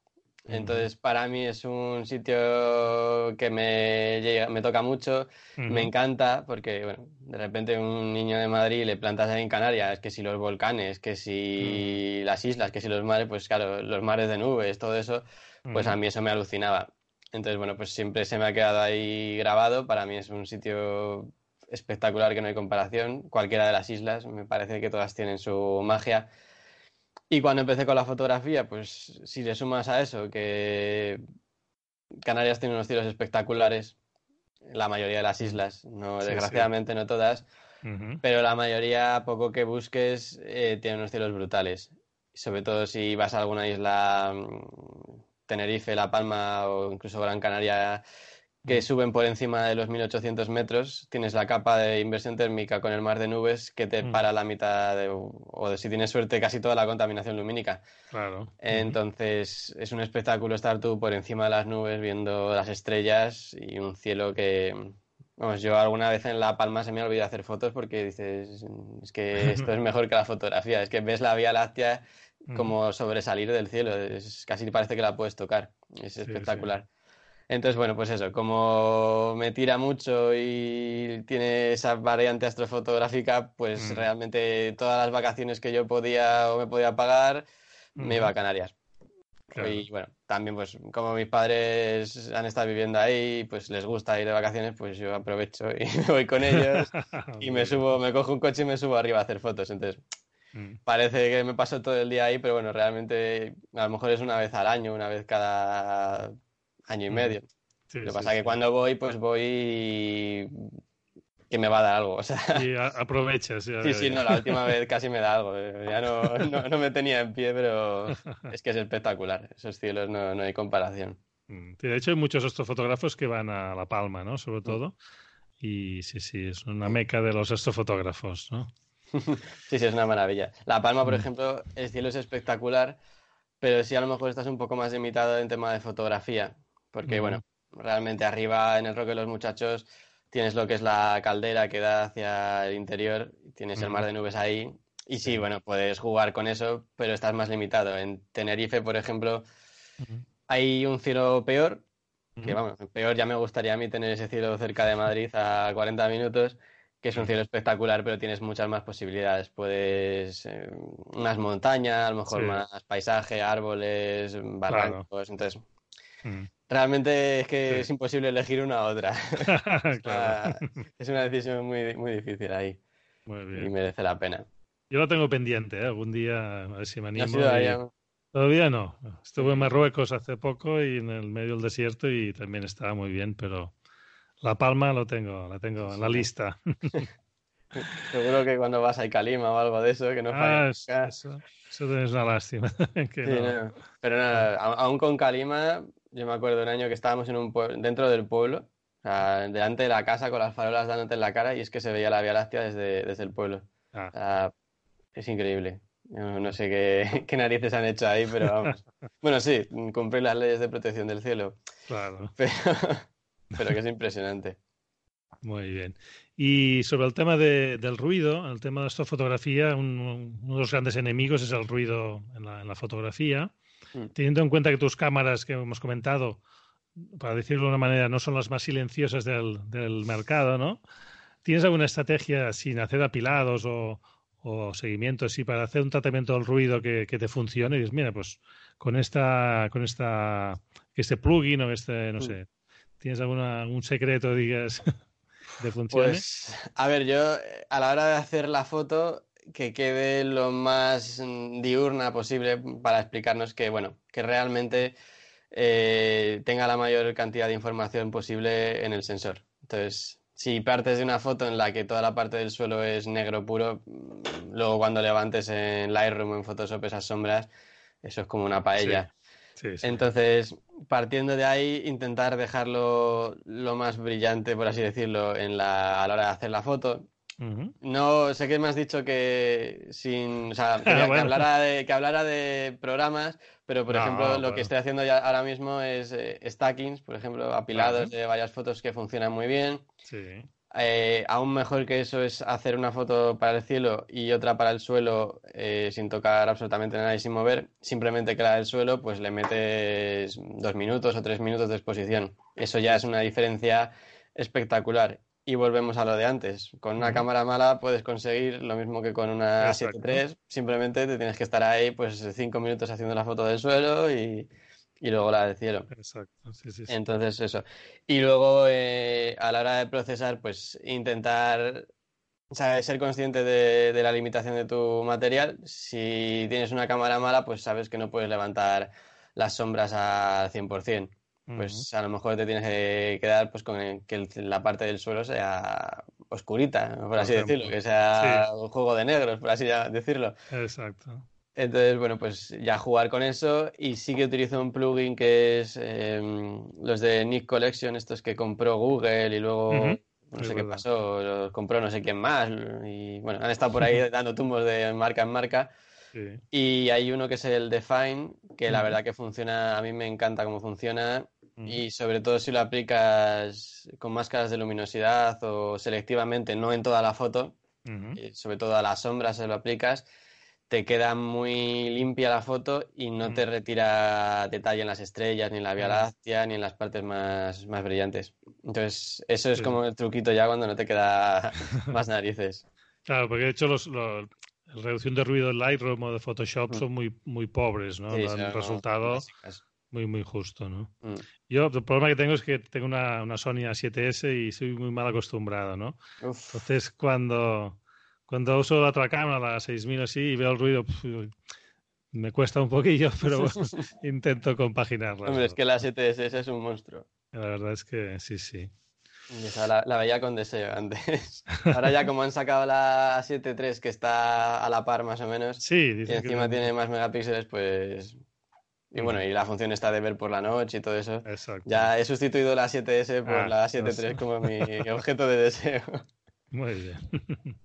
Entonces, para mí es un sitio que me llega, me toca mucho. Me encanta porque, bueno, de repente un niño de Madrid le plantas ahí en Canarias, que si los volcanes, que si las islas, que si los mares, pues claro, los mares de nubes, todo eso, pues a mí eso me alucinaba. Entonces, bueno, pues siempre se me ha quedado ahí grabado. Para mí es un sitio espectacular que no hay comparación. Cualquiera de las islas, me parece que todas tienen su magia. Y cuando empecé con la fotografía, pues si le sumas a eso que Canarias tiene unos cielos espectaculares, la mayoría de las islas, no, Sí, sí. desgraciadamente no todas, pero la mayoría, poco que busques, eh, tiene unos cielos brutales. Sobre todo si vas a alguna isla, mm, Tenerife, La Palma o incluso Gran Canaria, que suben por encima de los 1800 metros, tienes la capa de inversión térmica con el mar de nubes que te Mm. para la mitad de, o de, si tienes suerte, casi toda la contaminación lumínica. Claro. Entonces es un espectáculo estar tú por encima de las nubes viendo las estrellas y un cielo que, vamos, yo alguna vez en La Palma se me ha olvidado hacer fotos porque dices, es que esto es mejor que la fotografía, es que ves la Vía Láctea como sobresalir del cielo, es, casi parece que la puedes tocar, es Sí, espectacular. Entonces, bueno, pues eso, como me tira mucho y tiene esa variante astrofotográfica, pues Mm. realmente todas las vacaciones que yo podía o me podía pagar, me iba a. Canarias. Claro. Y bueno, también pues como mis padres han estado viviendo ahí, pues les gusta ir de vacaciones, pues yo aprovecho y me voy con ellos y me subo, me cojo un coche y me subo arriba a hacer fotos. Entonces, Mm. parece que me paso todo el día ahí, pero bueno, realmente a lo mejor es una vez al año, una vez cada año y Mm. medio. Sí, Lo que sí, pasa es sí. que cuando voy, pues voy que me va a dar algo. O sea, Y a- aprovechas. ya sí, sí, no, la última vez casi me da algo. eh, Ya no, no, no me tenía en pie, pero es que es espectacular. Esos cielos no, no hay comparación. Mm. De hecho, hay muchos astrofotógrafos que van a La Palma, ¿no? Sobre todo. Y sí, sí, es una meca de los astrofotógrafos, ¿no? Sí, sí, es una maravilla. La Palma, por Mm. ejemplo, el cielo es espectacular, pero sí a lo mejor estás un poco más limitado en tema de fotografía, porque bueno, realmente arriba en el Roque de los Muchachos tienes lo que es la caldera que da hacia el interior, tienes el mar de nubes ahí, y sí, bueno, puedes jugar con eso, pero estás más limitado. En Tenerife, por ejemplo, hay un cielo peor, que vamos, peor ya me gustaría a mí tener ese cielo cerca de Madrid a 40 minutos, que es un cielo espectacular, pero tienes muchas más posibilidades. Puedes, eh, unas montañas, a lo mejor Sí. más paisaje, árboles, barrancos. Entonces, Mm. Realmente es que Sí. es imposible elegir una u otra. Claro. Es una decisión muy, muy difícil ahí Muy y bien. merece la pena. Yo la tengo pendiente, ¿eh? Algún día a ver si me ¿No has animo. y- Todavía no. Estuve en Marruecos hace poco y en el medio del desierto y también estaba muy bien, pero La Palma lo tengo, la tengo en la Sí. lista. Seguro que cuando vas a Calima o algo de eso, que no Ah, falla es- nunca. eso, eso es una lástima. que Sí, no. no. Pero nada, aún con Calima, yo me acuerdo un año que estábamos en un pueblo, dentro del pueblo, o sea, delante de la casa con las farolas dándote en la cara y es que se veía la Vía Láctea desde, desde el pueblo. O Ah, sea, es increíble. No, no sé qué, qué narices han hecho ahí, pero vamos. Bueno, sí, cumplir las leyes de protección del cielo, claro, pero, pero que es impresionante. muy bien. Y sobre el tema de- del ruido, el tema de esta fotografía, un- uno de los grandes enemigos es el ruido en la, en la fotografía. Mm. Teniendo en cuenta que tus cámaras que hemos comentado, para decirlo de una manera, no son las más silenciosas del, del mercado, ¿no? ¿Tienes alguna estrategia sin hacer apilados o, o seguimientos y para hacer un tratamiento del ruido que, que te funcione? Y dices, mira, pues con esta, con esta, este plugin o este, no Mm. sé, ¿tienes alguna, algún secreto, digas? de funcione? Pues, a ver, yo a la hora de hacer la foto, que quede lo más mm, diurna posible para explicarnos que, bueno, que realmente eh, tenga la mayor cantidad de información posible en el sensor. Entonces, si partes de una foto en la que toda la parte del suelo es negro puro, mm, luego cuando levantes en Lightroom o en Photoshop esas sombras, eso es como una paella. Entonces, partiendo de ahí, intentar dejarlo lo más brillante, por así decirlo, en la, a la hora de hacer la foto. No sé que me has dicho que sin, o sea, que, hablara de, que hablara de programas, pero por ejemplo lo que estoy haciendo ya ahora mismo es eh, stackings, por ejemplo, apilados de varias fotos que funcionan muy bien. Sí. Eh, aún mejor que eso es hacer una foto para el cielo y otra para el suelo eh, sin tocar absolutamente nada y sin mover. Simplemente que la del suelo, pues le metes dos minutos o tres minutos de exposición. Eso ya es una diferencia espectacular. Y volvemos a lo de antes. Con una cámara mala puedes conseguir lo mismo que con una 7.3. Simplemente te tienes que estar ahí pues cinco minutos haciendo la foto del suelo y, y luego la del cielo. Exacto, sí, sí, Entonces eso. Y luego eh, a la hora de procesar, pues intentar ser consciente de, la limitación de tu material. Si tienes una cámara mala, pues sabes que no puedes levantar las sombras al 100%. Pues a lo mejor te tienes que quedar pues con que la parte del suelo sea oscurita, por así decirlo, que sea un juego de negros, por así decirlo. Exacto. Entonces, bueno, pues ya jugar con eso y sí que utilizo un plugin que es em, los de Nick Collection, estos que compró Google y luego no sé qué pasó, los compró no sé quién más y bueno, han estado por ahí dando tumbos de marca en marca. Y hay uno que es el Define, que la verdad que funciona, a mí me encanta cómo funciona. Y sobre todo si lo aplicas con máscaras de luminosidad o selectivamente, no en toda la foto, sobre todo a las sombras se lo aplicas te queda muy limpia la foto y no te mm. retira detalle en las estrellas, ni en la Vía Láctea, ni en las partes más, más brillantes. Entonces, eso es como el truquito ya cuando no te queda más narices. Claro, porque de hecho los, la reducción de ruido de Lightroom o de Photoshop mm. son muy, muy pobres, ¿no? el resultado muy, muy justo, ¿no? Mm. Yo, el problema que tengo es que tengo una, una Sony A7S y soy muy mal acostumbrado, ¿no? Entonces, cuando cuando uso la otra cámara, la 6000 así, y veo el ruido, me cuesta un poquillo, pero intento compaginarla. Hombre, es que la 7S es un monstruo. La verdad es que sí, sí. La, veía con deseo antes. Ahora ya como han sacado la 7.3 que está a la par más o menos. Sí, y encima tiene más megapíxeles, pues... Y bueno, y la función está de ver por la noche y todo eso. Exacto. Ya he sustituido la 7S por ah, la 7.3 pues como mi objeto de deseo. Muy bien.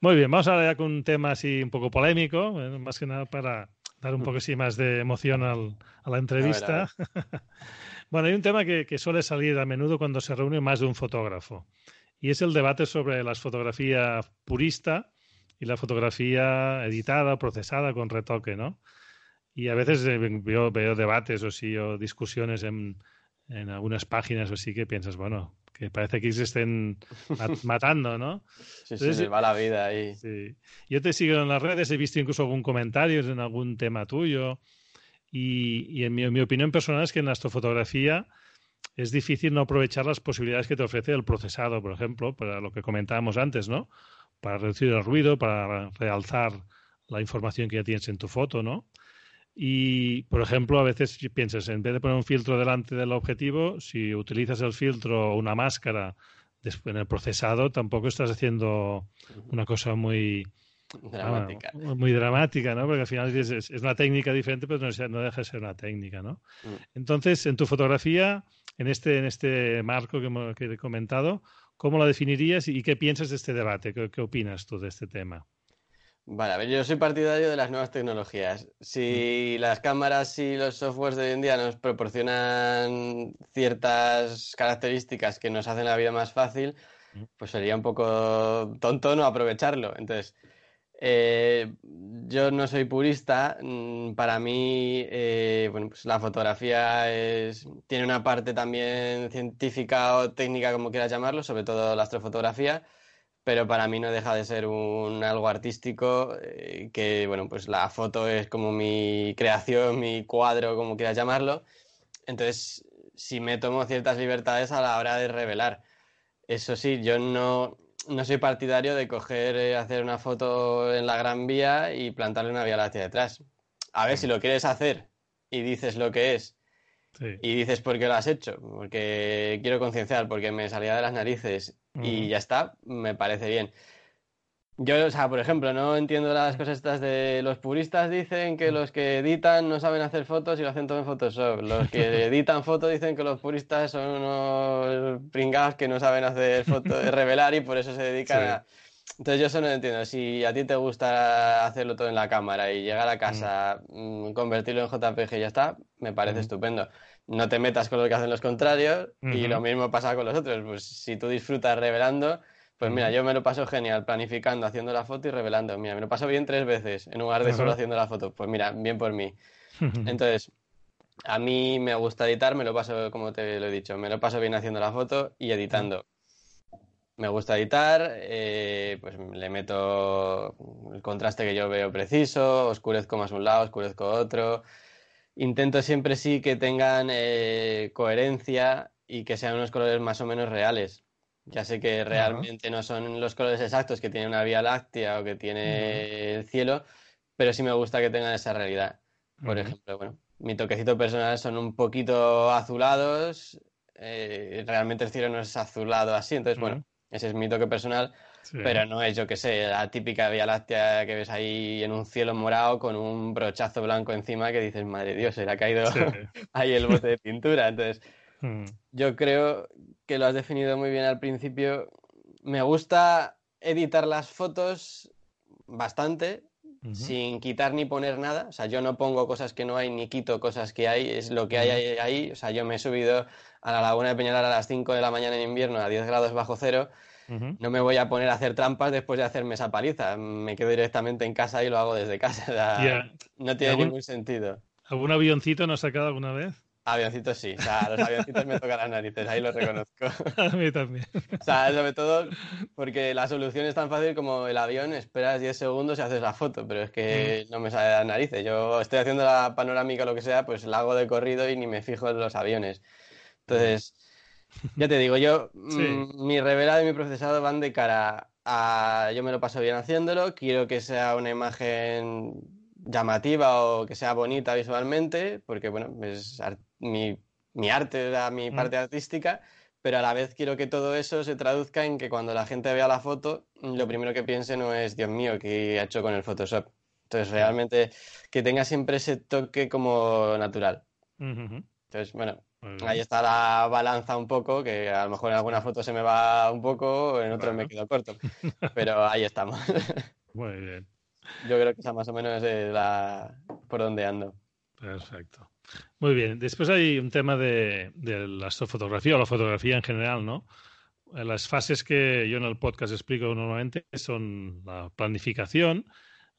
Muy bien, vamos ahora ya con un tema así un poco polémico, más que nada para dar un poco así más de emoción al, a la entrevista. Bueno, hay un tema que, que, suele salir a menudo cuando se reúne más de un fotógrafo y es el debate sobre la fotografía purista y la fotografía editada, procesada con retoque, ¿no? Y a veces eh, veo, veo debates o sí, o discusiones en, en algunas páginas o sí que piensas, bueno, que parece que se estén matando, ¿no? Sí, sí, se va la vida ahí. Sí. Yo te sigo en las redes, he visto incluso algún comentario en algún tema tuyo y, en, mi, opinión personal es que en la astrofotografía es difícil no aprovechar las posibilidades que te ofrece el procesado, por ejemplo, para lo que comentábamos antes, ¿no? Para reducir el ruido, para realzar la información que ya tienes en tu foto, ¿no? Y, por ejemplo, a veces piensas, en vez de poner un filtro delante del objetivo, si utilizas el filtro o una máscara en el procesado, tampoco estás haciendo una cosa muy dramática. muy dramática, ¿no? Porque al final es, una técnica diferente, pero no, deja de ser una técnica, ¿no? Mm. Entonces, en tu fotografía, en este, en este marco que, que, he comentado, ¿cómo la definirías y qué piensas de este debate? ¿Qué opinas tú de este tema? Vale, a ver, yo soy partidario de las nuevas tecnologías. Si mm. las cámaras y los softwares de hoy en día nos proporcionan ciertas características que nos hacen la vida más fácil, mm. pues sería un poco tonto no aprovecharlo. Entonces, eh, yo no soy purista. Mm, para mí, eh, bueno, pues la fotografía es, tiene una parte también científica o técnica, como quieras llamarlo, sobre todo la astrofotografía pero para mí no deja de ser un algo artístico eh, que, bueno, pues la foto es como mi creación, mi cuadro, como quieras llamarlo. Entonces, si me tomo ciertas libertades a la hora de revelar. Eso sí, yo no, no soy partidario de coger, eh, hacer una foto en la Gran Vía y plantarle una Vía Láctea detrás. A ver, si lo quieres hacer y dices lo que es y dices por qué lo has hecho, porque quiero concienciar, porque me salía de las narices y ya está, me parece bien. Yo, o sea, por ejemplo, no entiendo las cosas estas de los puristas dicen que los que editan no saben hacer fotos y lo hacen todo en Photoshop. Los que editan fotos dicen que los puristas son unos pringados que no saben hacer fotos de revelar y por eso se dedican a... Entonces yo eso no entiendo. Si a ti te gusta hacerlo todo en la cámara y llegar a casa, mm. convertirlo en JPG y ya está, me parece estupendo. No te metas con lo que hacen los contrarios y lo mismo pasa con los otros. Pues si tú disfrutas revelando pues mira, yo me lo paso genial planificando, haciendo la foto y revelando. Mira, me lo paso bien tres veces en lugar de solo haciendo la foto. Pues mira, bien por mí. Entonces, a mí me gusta editar, me lo paso, como te lo he dicho, me lo paso bien haciendo la foto y editando. Me gusta editar, eh, pues le meto el contraste que yo veo preciso, oscurezco más un lado, oscurezco otro. Intento siempre sí que tengan eh, coherencia y que sean unos colores más o menos reales ya sé que realmente no son los colores exactos que tiene una Vía Láctea o que tiene el cielo, pero sí me gusta que tengan esa realidad. Por ejemplo, bueno, mi toquecito personal son un poquito azulados. Eh, realmente el cielo no es azulado así, entonces, bueno, ese es mi toque personal. Pero no es, yo que sé, la típica Vía Láctea que ves ahí en un cielo morado con un brochazo blanco encima que dices, madre Dios, se le ha caído ahí el bote de pintura. Entonces, yo creo que lo has definido muy bien al principio. Me gusta editar las fotos bastante, sin quitar ni poner nada. O sea, yo no pongo cosas que no hay ni quito cosas que hay, es lo que hay ahí. O sea, yo me he subido a la laguna de Peñalar a las 5 de la mañana en invierno a 10 grados bajo cero. No me voy a poner a hacer trampas después de hacerme esa paliza. Me quedo directamente en casa y lo hago desde casa. No tiene ningún sentido. ¿Algún avioncito no has sacado alguna vez? Avioncitos sí, o sea, los avioncitos me tocan las narices, ahí lo reconozco. A mí también. O sea, sobre todo porque la solución es tan fácil como el avión, esperas 10 segundos y haces la foto, pero es que mm. no me sale de las narices. Yo estoy haciendo la panorámica o lo que sea, pues la hago de corrido y ni me fijo en los aviones. Entonces, ya te digo, yo, mm, mi revelado y mi procesado van de cara a. Yo me lo paso bien haciéndolo, quiero que sea una imagen llamativa o que sea bonita visualmente, porque bueno, es mi, mi arte, mi mm. parte artística, pero a la vez quiero que todo eso se traduzca en que cuando la gente vea la foto, lo primero que piense no es, Dios mío, ¿qué ha hecho con el Photoshop? Entonces, realmente que tenga siempre ese toque como natural. Entonces, bueno, ahí está la balanza un poco, que a lo mejor en alguna foto se me va un poco, en otra me quedo corto, pero ahí estamos. Muy bien. Yo creo que esa más o menos es la por donde ando. Perfecto. Muy bien. Después hay un tema de, la astrofotografía o la fotografía en general, ¿no? Las fases que yo en el podcast explico normalmente son la planificación,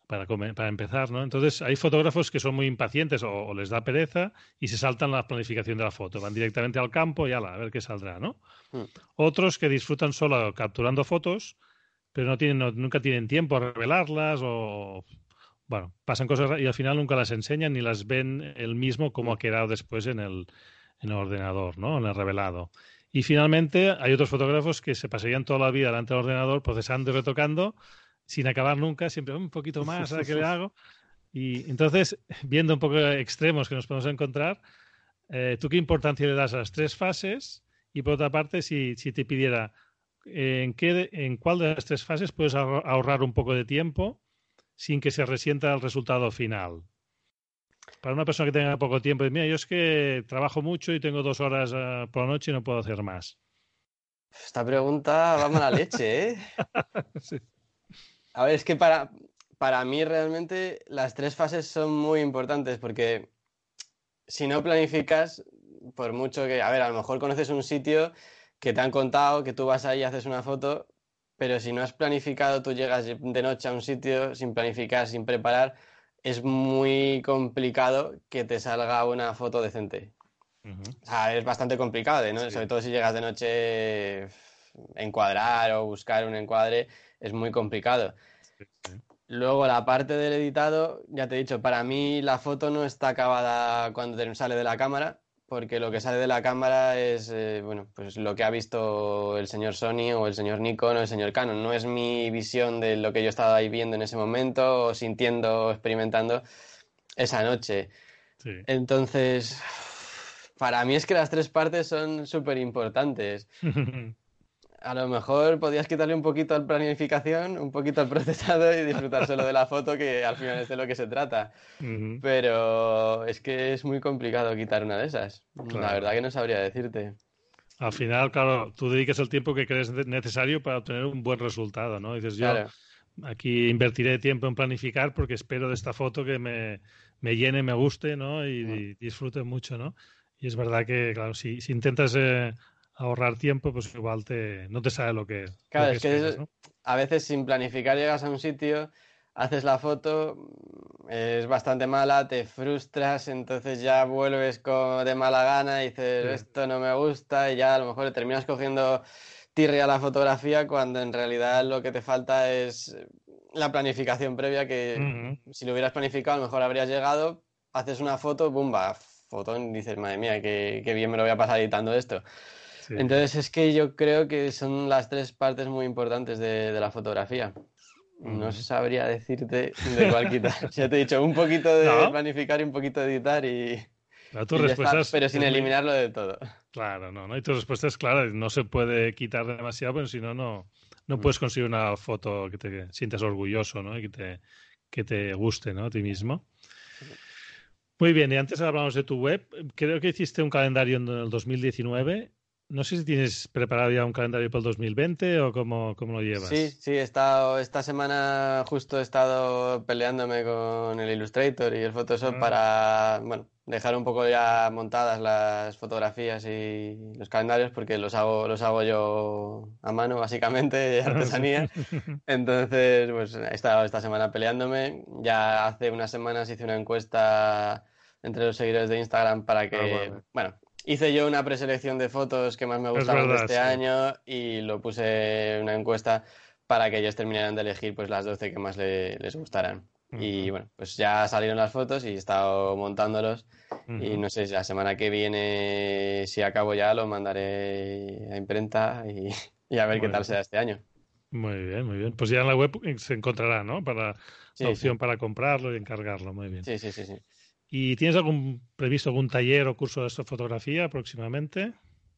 para, para empezar, ¿no? Entonces, hay fotógrafos que son muy impacientes o, les da pereza y se saltan la planificación de la foto. Van directamente al campo y ala, a ver qué saldrá, ¿no? Hmm. Otros que disfrutan solo capturando fotos, pero no tienen, nunca tienen tiempo a revelarlas o bueno, pasan cosas y al final nunca las enseñan ni las ven el mismo como ha quedado después en el, en el ordenador, ¿no? En el revelado. Y finalmente hay otros fotógrafos que se pasarían toda la vida delante del ordenador procesando y retocando sin acabar nunca, siempre un poquito más, ¿a qué le hago? Y entonces, viendo un poco extremos que nos podemos encontrar, eh, ¿tú qué importancia le das a las tres fases? Y por otra parte, si, si te pidiera, ¿en, qué, ¿en cuál de las tres fases puedes ahorrar un poco de tiempo sin que se resienta el resultado final. Para una persona que tenga poco tiempo, mira, yo es que trabajo mucho y tengo dos horas eh, por la noche y no puedo hacer más. Esta pregunta va mala leche, ¿eh? A ver, es que para, para mí realmente las tres fases son muy importantes porque si no planificas, por mucho que, a ver, a lo mejor conoces un sitio que te han contado que tú vas ahí y haces una foto pero si no has planificado, tú llegas de noche a un sitio sin planificar, sin preparar, es muy complicado que te salga una foto decente. O sea, es bastante complicado, ¿no? Sobre todo si llegas de noche encuadrar o buscar un encuadre, es muy complicado. Luego la parte del editado, ya te he dicho, para mí la foto no está acabada cuando sale de la cámara, porque lo que sale de la cámara es eh, bueno, pues lo que ha visto el señor Sony o el señor Nikon o el señor Canon. No es mi visión de lo que yo estaba ahí viendo en ese momento o sintiendo o experimentando esa noche. Entonces, para mí es que las tres partes son súper importantes. a lo mejor podías quitarle un poquito al planificación, un poquito al procesado y disfrutar solo de la foto, que al final es de lo que se trata. Pero es que es muy complicado quitar una de esas. La verdad que no sabría decirte. Al final, claro, tú dedicas el tiempo que crees necesario para obtener un buen resultado, ¿no? dices, yo aquí invertiré tiempo en planificar porque espero de esta foto que me, me llene, me guste, ¿no? Y, disfrute mucho, ¿no? Y es verdad que, claro, si, si intentas eh, ahorrar tiempo, pues igual te, no te sabe lo que. Claro, es que a veces sin planificar llegas a un sitio, haces la foto, es bastante mala, te frustras, entonces ya vuelves con, de mala gana y dices, esto no me gusta, y ya a lo mejor terminas cogiendo tirria a la fotografía cuando en realidad lo que te falta es la planificación previa que si lo hubieras planificado a lo mejor habrías llegado, haces una foto, bumba, fotón, dices, madre mía, qué, qué bien me lo voy a pasar editando esto. Entonces es que yo creo que son las tres partes muy importantes de, la fotografía. No sabría decirte de cuál quitar. ya te he dicho, un poquito de planificar y un poquito de editar y... pero sin eliminarlo de todo. Claro, no, no. Y tu respuesta es clara, no se puede quitar demasiado, pero si no, no, no mm. puedes conseguir una foto que te sientas orgulloso, ¿no? Y que te, que te guste, ¿no? A ti mismo. Muy bien, y antes hablamos de tu web. Creo que hiciste un calendario en el 2019 no sé si tienes preparado ya un calendario para el 2020 o cómo, cómo lo llevas. Sí, sí, he estado, esta semana justo he estado peleándome con el Illustrator y el Photoshop ah. para, bueno, dejar un poco ya montadas las fotografías y los calendarios porque los hago, los hago yo a mano, básicamente, de artesanía. Entonces, pues he estado esta semana peleándome. Ya hace unas semanas hice una encuesta entre los seguidores de Instagram para que, ah, bueno, Hice yo una preselección de fotos que más me gustaron de este año y lo puse en una encuesta para que ellos terminaran de elegir pues las 12 que más les gustaran. Y bueno, pues ya salieron las fotos y he estado montándolos. Y no sé, si la semana que viene, si acabo ya, lo mandaré a imprenta y, a ver qué tal será este año. Muy bien, muy bien. Pues ya en la web se encontrará, ¿no? Para la opción para comprarlo y encargarlo. Muy bien. Sí, sí, sí, sí. ¿Y tienes algún previsto algún taller o curso de fotografía próximamente?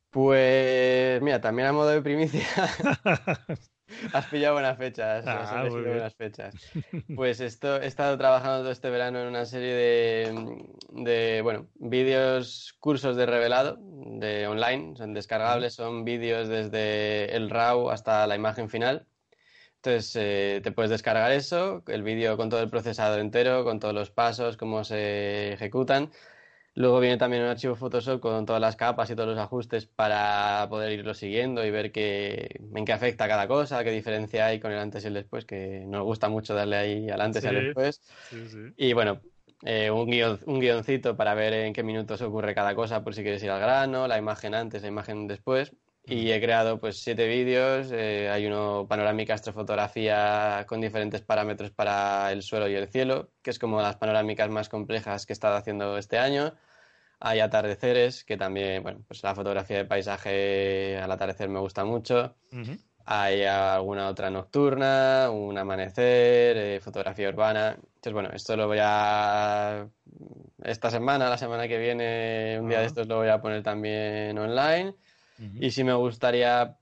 Pues mira, también a modo de primicia. Has pillado buenas fechas. Ah, buenas fechas. Pues esto, he estado trabajando todo este verano en una serie de, de bueno, vídeos, cursos de revelado, de online, son descargables, son vídeos desde el RAW hasta la imagen final. Entonces eh, te puedes descargar eso, el vídeo con todo el procesador entero, con todos los pasos, cómo se ejecutan. Luego viene también un archivo Photoshop con todas las capas y todos los ajustes para poder irlo siguiendo y ver qué, en qué afecta cada cosa, qué diferencia hay con el antes y el después, que nos gusta mucho darle ahí al antes y al después. Y bueno, eh, un, un guioncito para ver en qué minutos ocurre cada cosa por si quieres ir al grano, la imagen antes, la imagen después. Y he creado pues siete vídeos, eh, hay uno panorámica astrofotografía con diferentes parámetros para el suelo y el cielo, que es como las panorámicas más complejas que he estado haciendo este año. Hay atardeceres, que también, bueno, pues la fotografía de paisaje al atardecer me gusta mucho. Hay alguna otra nocturna, un amanecer, eh, fotografía urbana. Entonces, bueno, esto lo voy a... Esta semana, la semana que viene, un día de estos lo voy a poner también online. Y si me gustaría,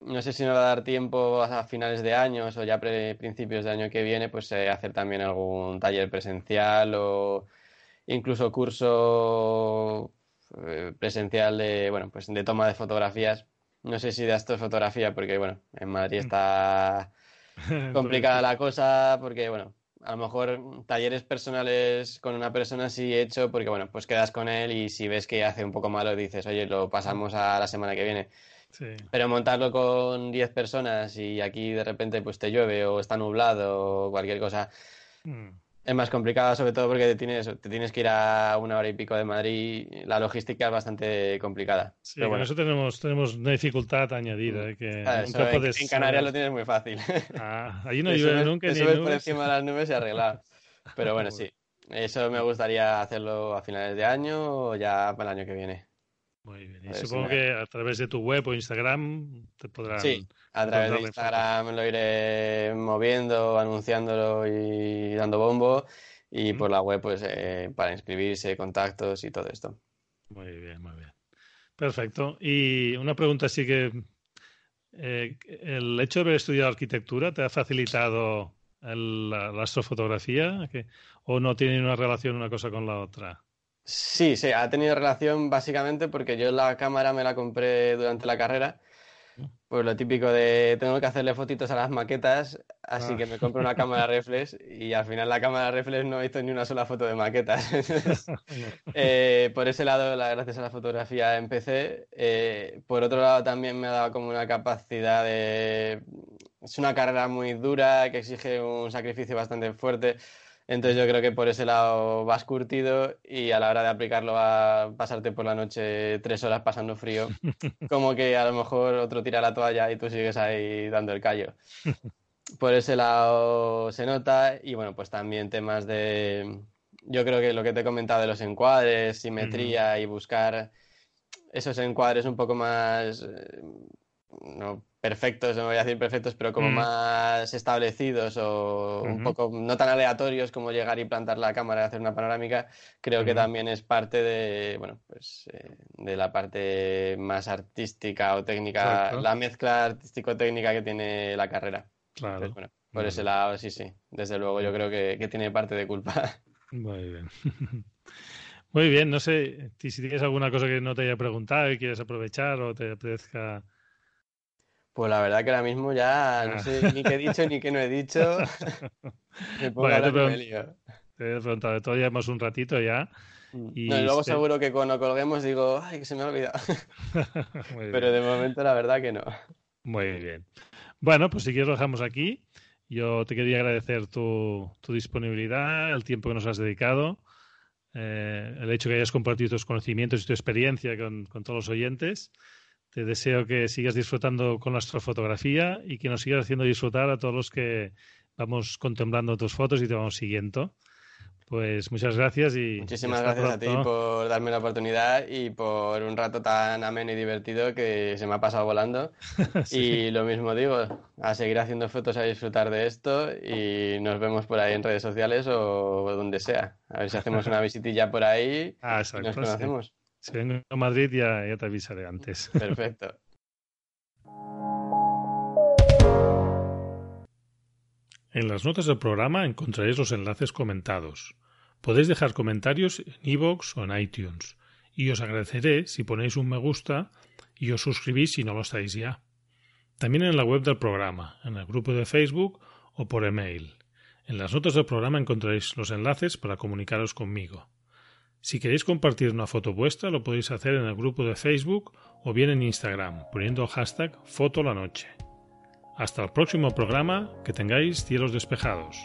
no sé si me va a dar tiempo a finales de años o ya principios de año que viene, pues eh, hacer también algún taller presencial o incluso curso eh, presencial de, bueno, pues de toma de fotografías. No sé si de fotografía porque, bueno, en Madrid está complicada la cosa porque, bueno, a lo mejor talleres personales con una persona sí he hecho porque, bueno, pues quedas con él y si ves que hace un poco malo dices, oye, lo pasamos a la semana que viene. Pero montarlo con 10 personas y aquí de repente pues te llueve o está nublado o cualquier cosa, mm es más complicada, sobre todo porque te tienes, te tienes que ir a una hora y pico de Madrid. La logística es bastante complicada. Sí, Pero bueno. eso tenemos, tenemos una dificultad añadida. Eh, que en, Canarias lo tienes muy fácil. Ah, allí no llueve nunca. Subes por encima de las nubes y arreglado. Pero bueno, sí. Eso me gustaría hacerlo a finales de año o ya para el año que viene. Muy bien. Y supongo que a través de tu web o Instagram te podrán. Sí, a través de Instagram lo iré moviendo, anunciándolo y dando bombo. Y por la web, pues eh, para inscribirse, contactos y todo esto. Muy bien, muy bien. Perfecto. Y una pregunta así que. Eh, ¿El hecho de haber estudiado arquitectura te ha facilitado la, astrofotografía? ¿O no tiene una relación una cosa con la otra? Sí, sí, ha tenido relación básicamente porque yo la cámara me la compré durante la carrera. Pues lo típico de tengo que hacerle fotitos a las maquetas, así ah. que me compro una cámara reflex y al final la cámara reflex no hizo ni una sola foto de maquetas. Eh, por ese lado, gracias a la fotografía empecé. Eh, por otro lado, también me ha dado como una capacidad de es una carrera muy dura que exige un sacrificio bastante fuerte. Entonces yo creo que por ese lado vas curtido y a la hora de aplicarlo a pasarte por la noche tres horas pasando frío, como que a lo mejor otro tira la toalla y tú sigues ahí dando el callo. Por ese lado se nota y bueno, pues también temas de, yo creo que lo que te he comentado de los encuadres, simetría y buscar esos encuadres un poco más, eh, no perfectos, no voy a decir perfectos, pero como mm. más establecidos o un poco no tan aleatorios como llegar y plantar la cámara y hacer una panorámica, creo que también es parte de, bueno, pues eh, de la parte más artística o técnica, la mezcla artístico-técnica que tiene la carrera. Claro. por ese lado, sí, sí. Desde luego yo creo que, que tiene parte de culpa. Muy bien. Muy bien, no sé si tienes alguna cosa que no te haya preguntado y quieres aprovechar o te apetezca pues la verdad que ahora mismo ya no sé ni qué he dicho ni qué no he dicho. me pongo bueno, te, me lío. te he preguntado, todavía hemos un ratito ya. Mm. Y, luego seguro que cuando colguemos digo, ay, que se me ha olvidado. Pero de momento la verdad que no. Muy bien. Bueno, pues si quieres lo dejamos aquí. Yo te quería agradecer tu, tu disponibilidad, el tiempo que nos has dedicado, eh, el hecho que hayas compartido tus conocimientos y tu experiencia con, con todos los oyentes. Te deseo que sigas disfrutando con la astrofotografía y que nos sigas haciendo disfrutar a todos los que vamos contemplando tus fotos y te vamos siguiendo. Pues muchas gracias y. Muchísimas gracias a ti por darme la oportunidad y por un rato tan ameno y divertido que se me ha pasado volando. Y lo mismo digo, a seguir haciendo fotos, a disfrutar de esto y nos vemos por ahí en redes sociales o donde sea. A ver si hacemos una visitilla por ahí ah, y nos conocemos. Si vengo a Madrid ya, ya te avisaré antes. Perfecto. En las notas del programa encontraréis los enlaces comentados. Podéis dejar comentarios en iVoox o en iTunes, y os agradeceré si ponéis un me gusta y os suscribís si no lo estáis ya. También en la web del programa, en el grupo de Facebook o por email. En las notas del programa encontraréis los enlaces para comunicaros conmigo. Si queréis compartir una foto vuestra, lo podéis hacer en el grupo de Facebook o bien en Instagram, poniendo el hashtag Foto la Noche. Hasta el próximo programa, que tengáis cielos despejados.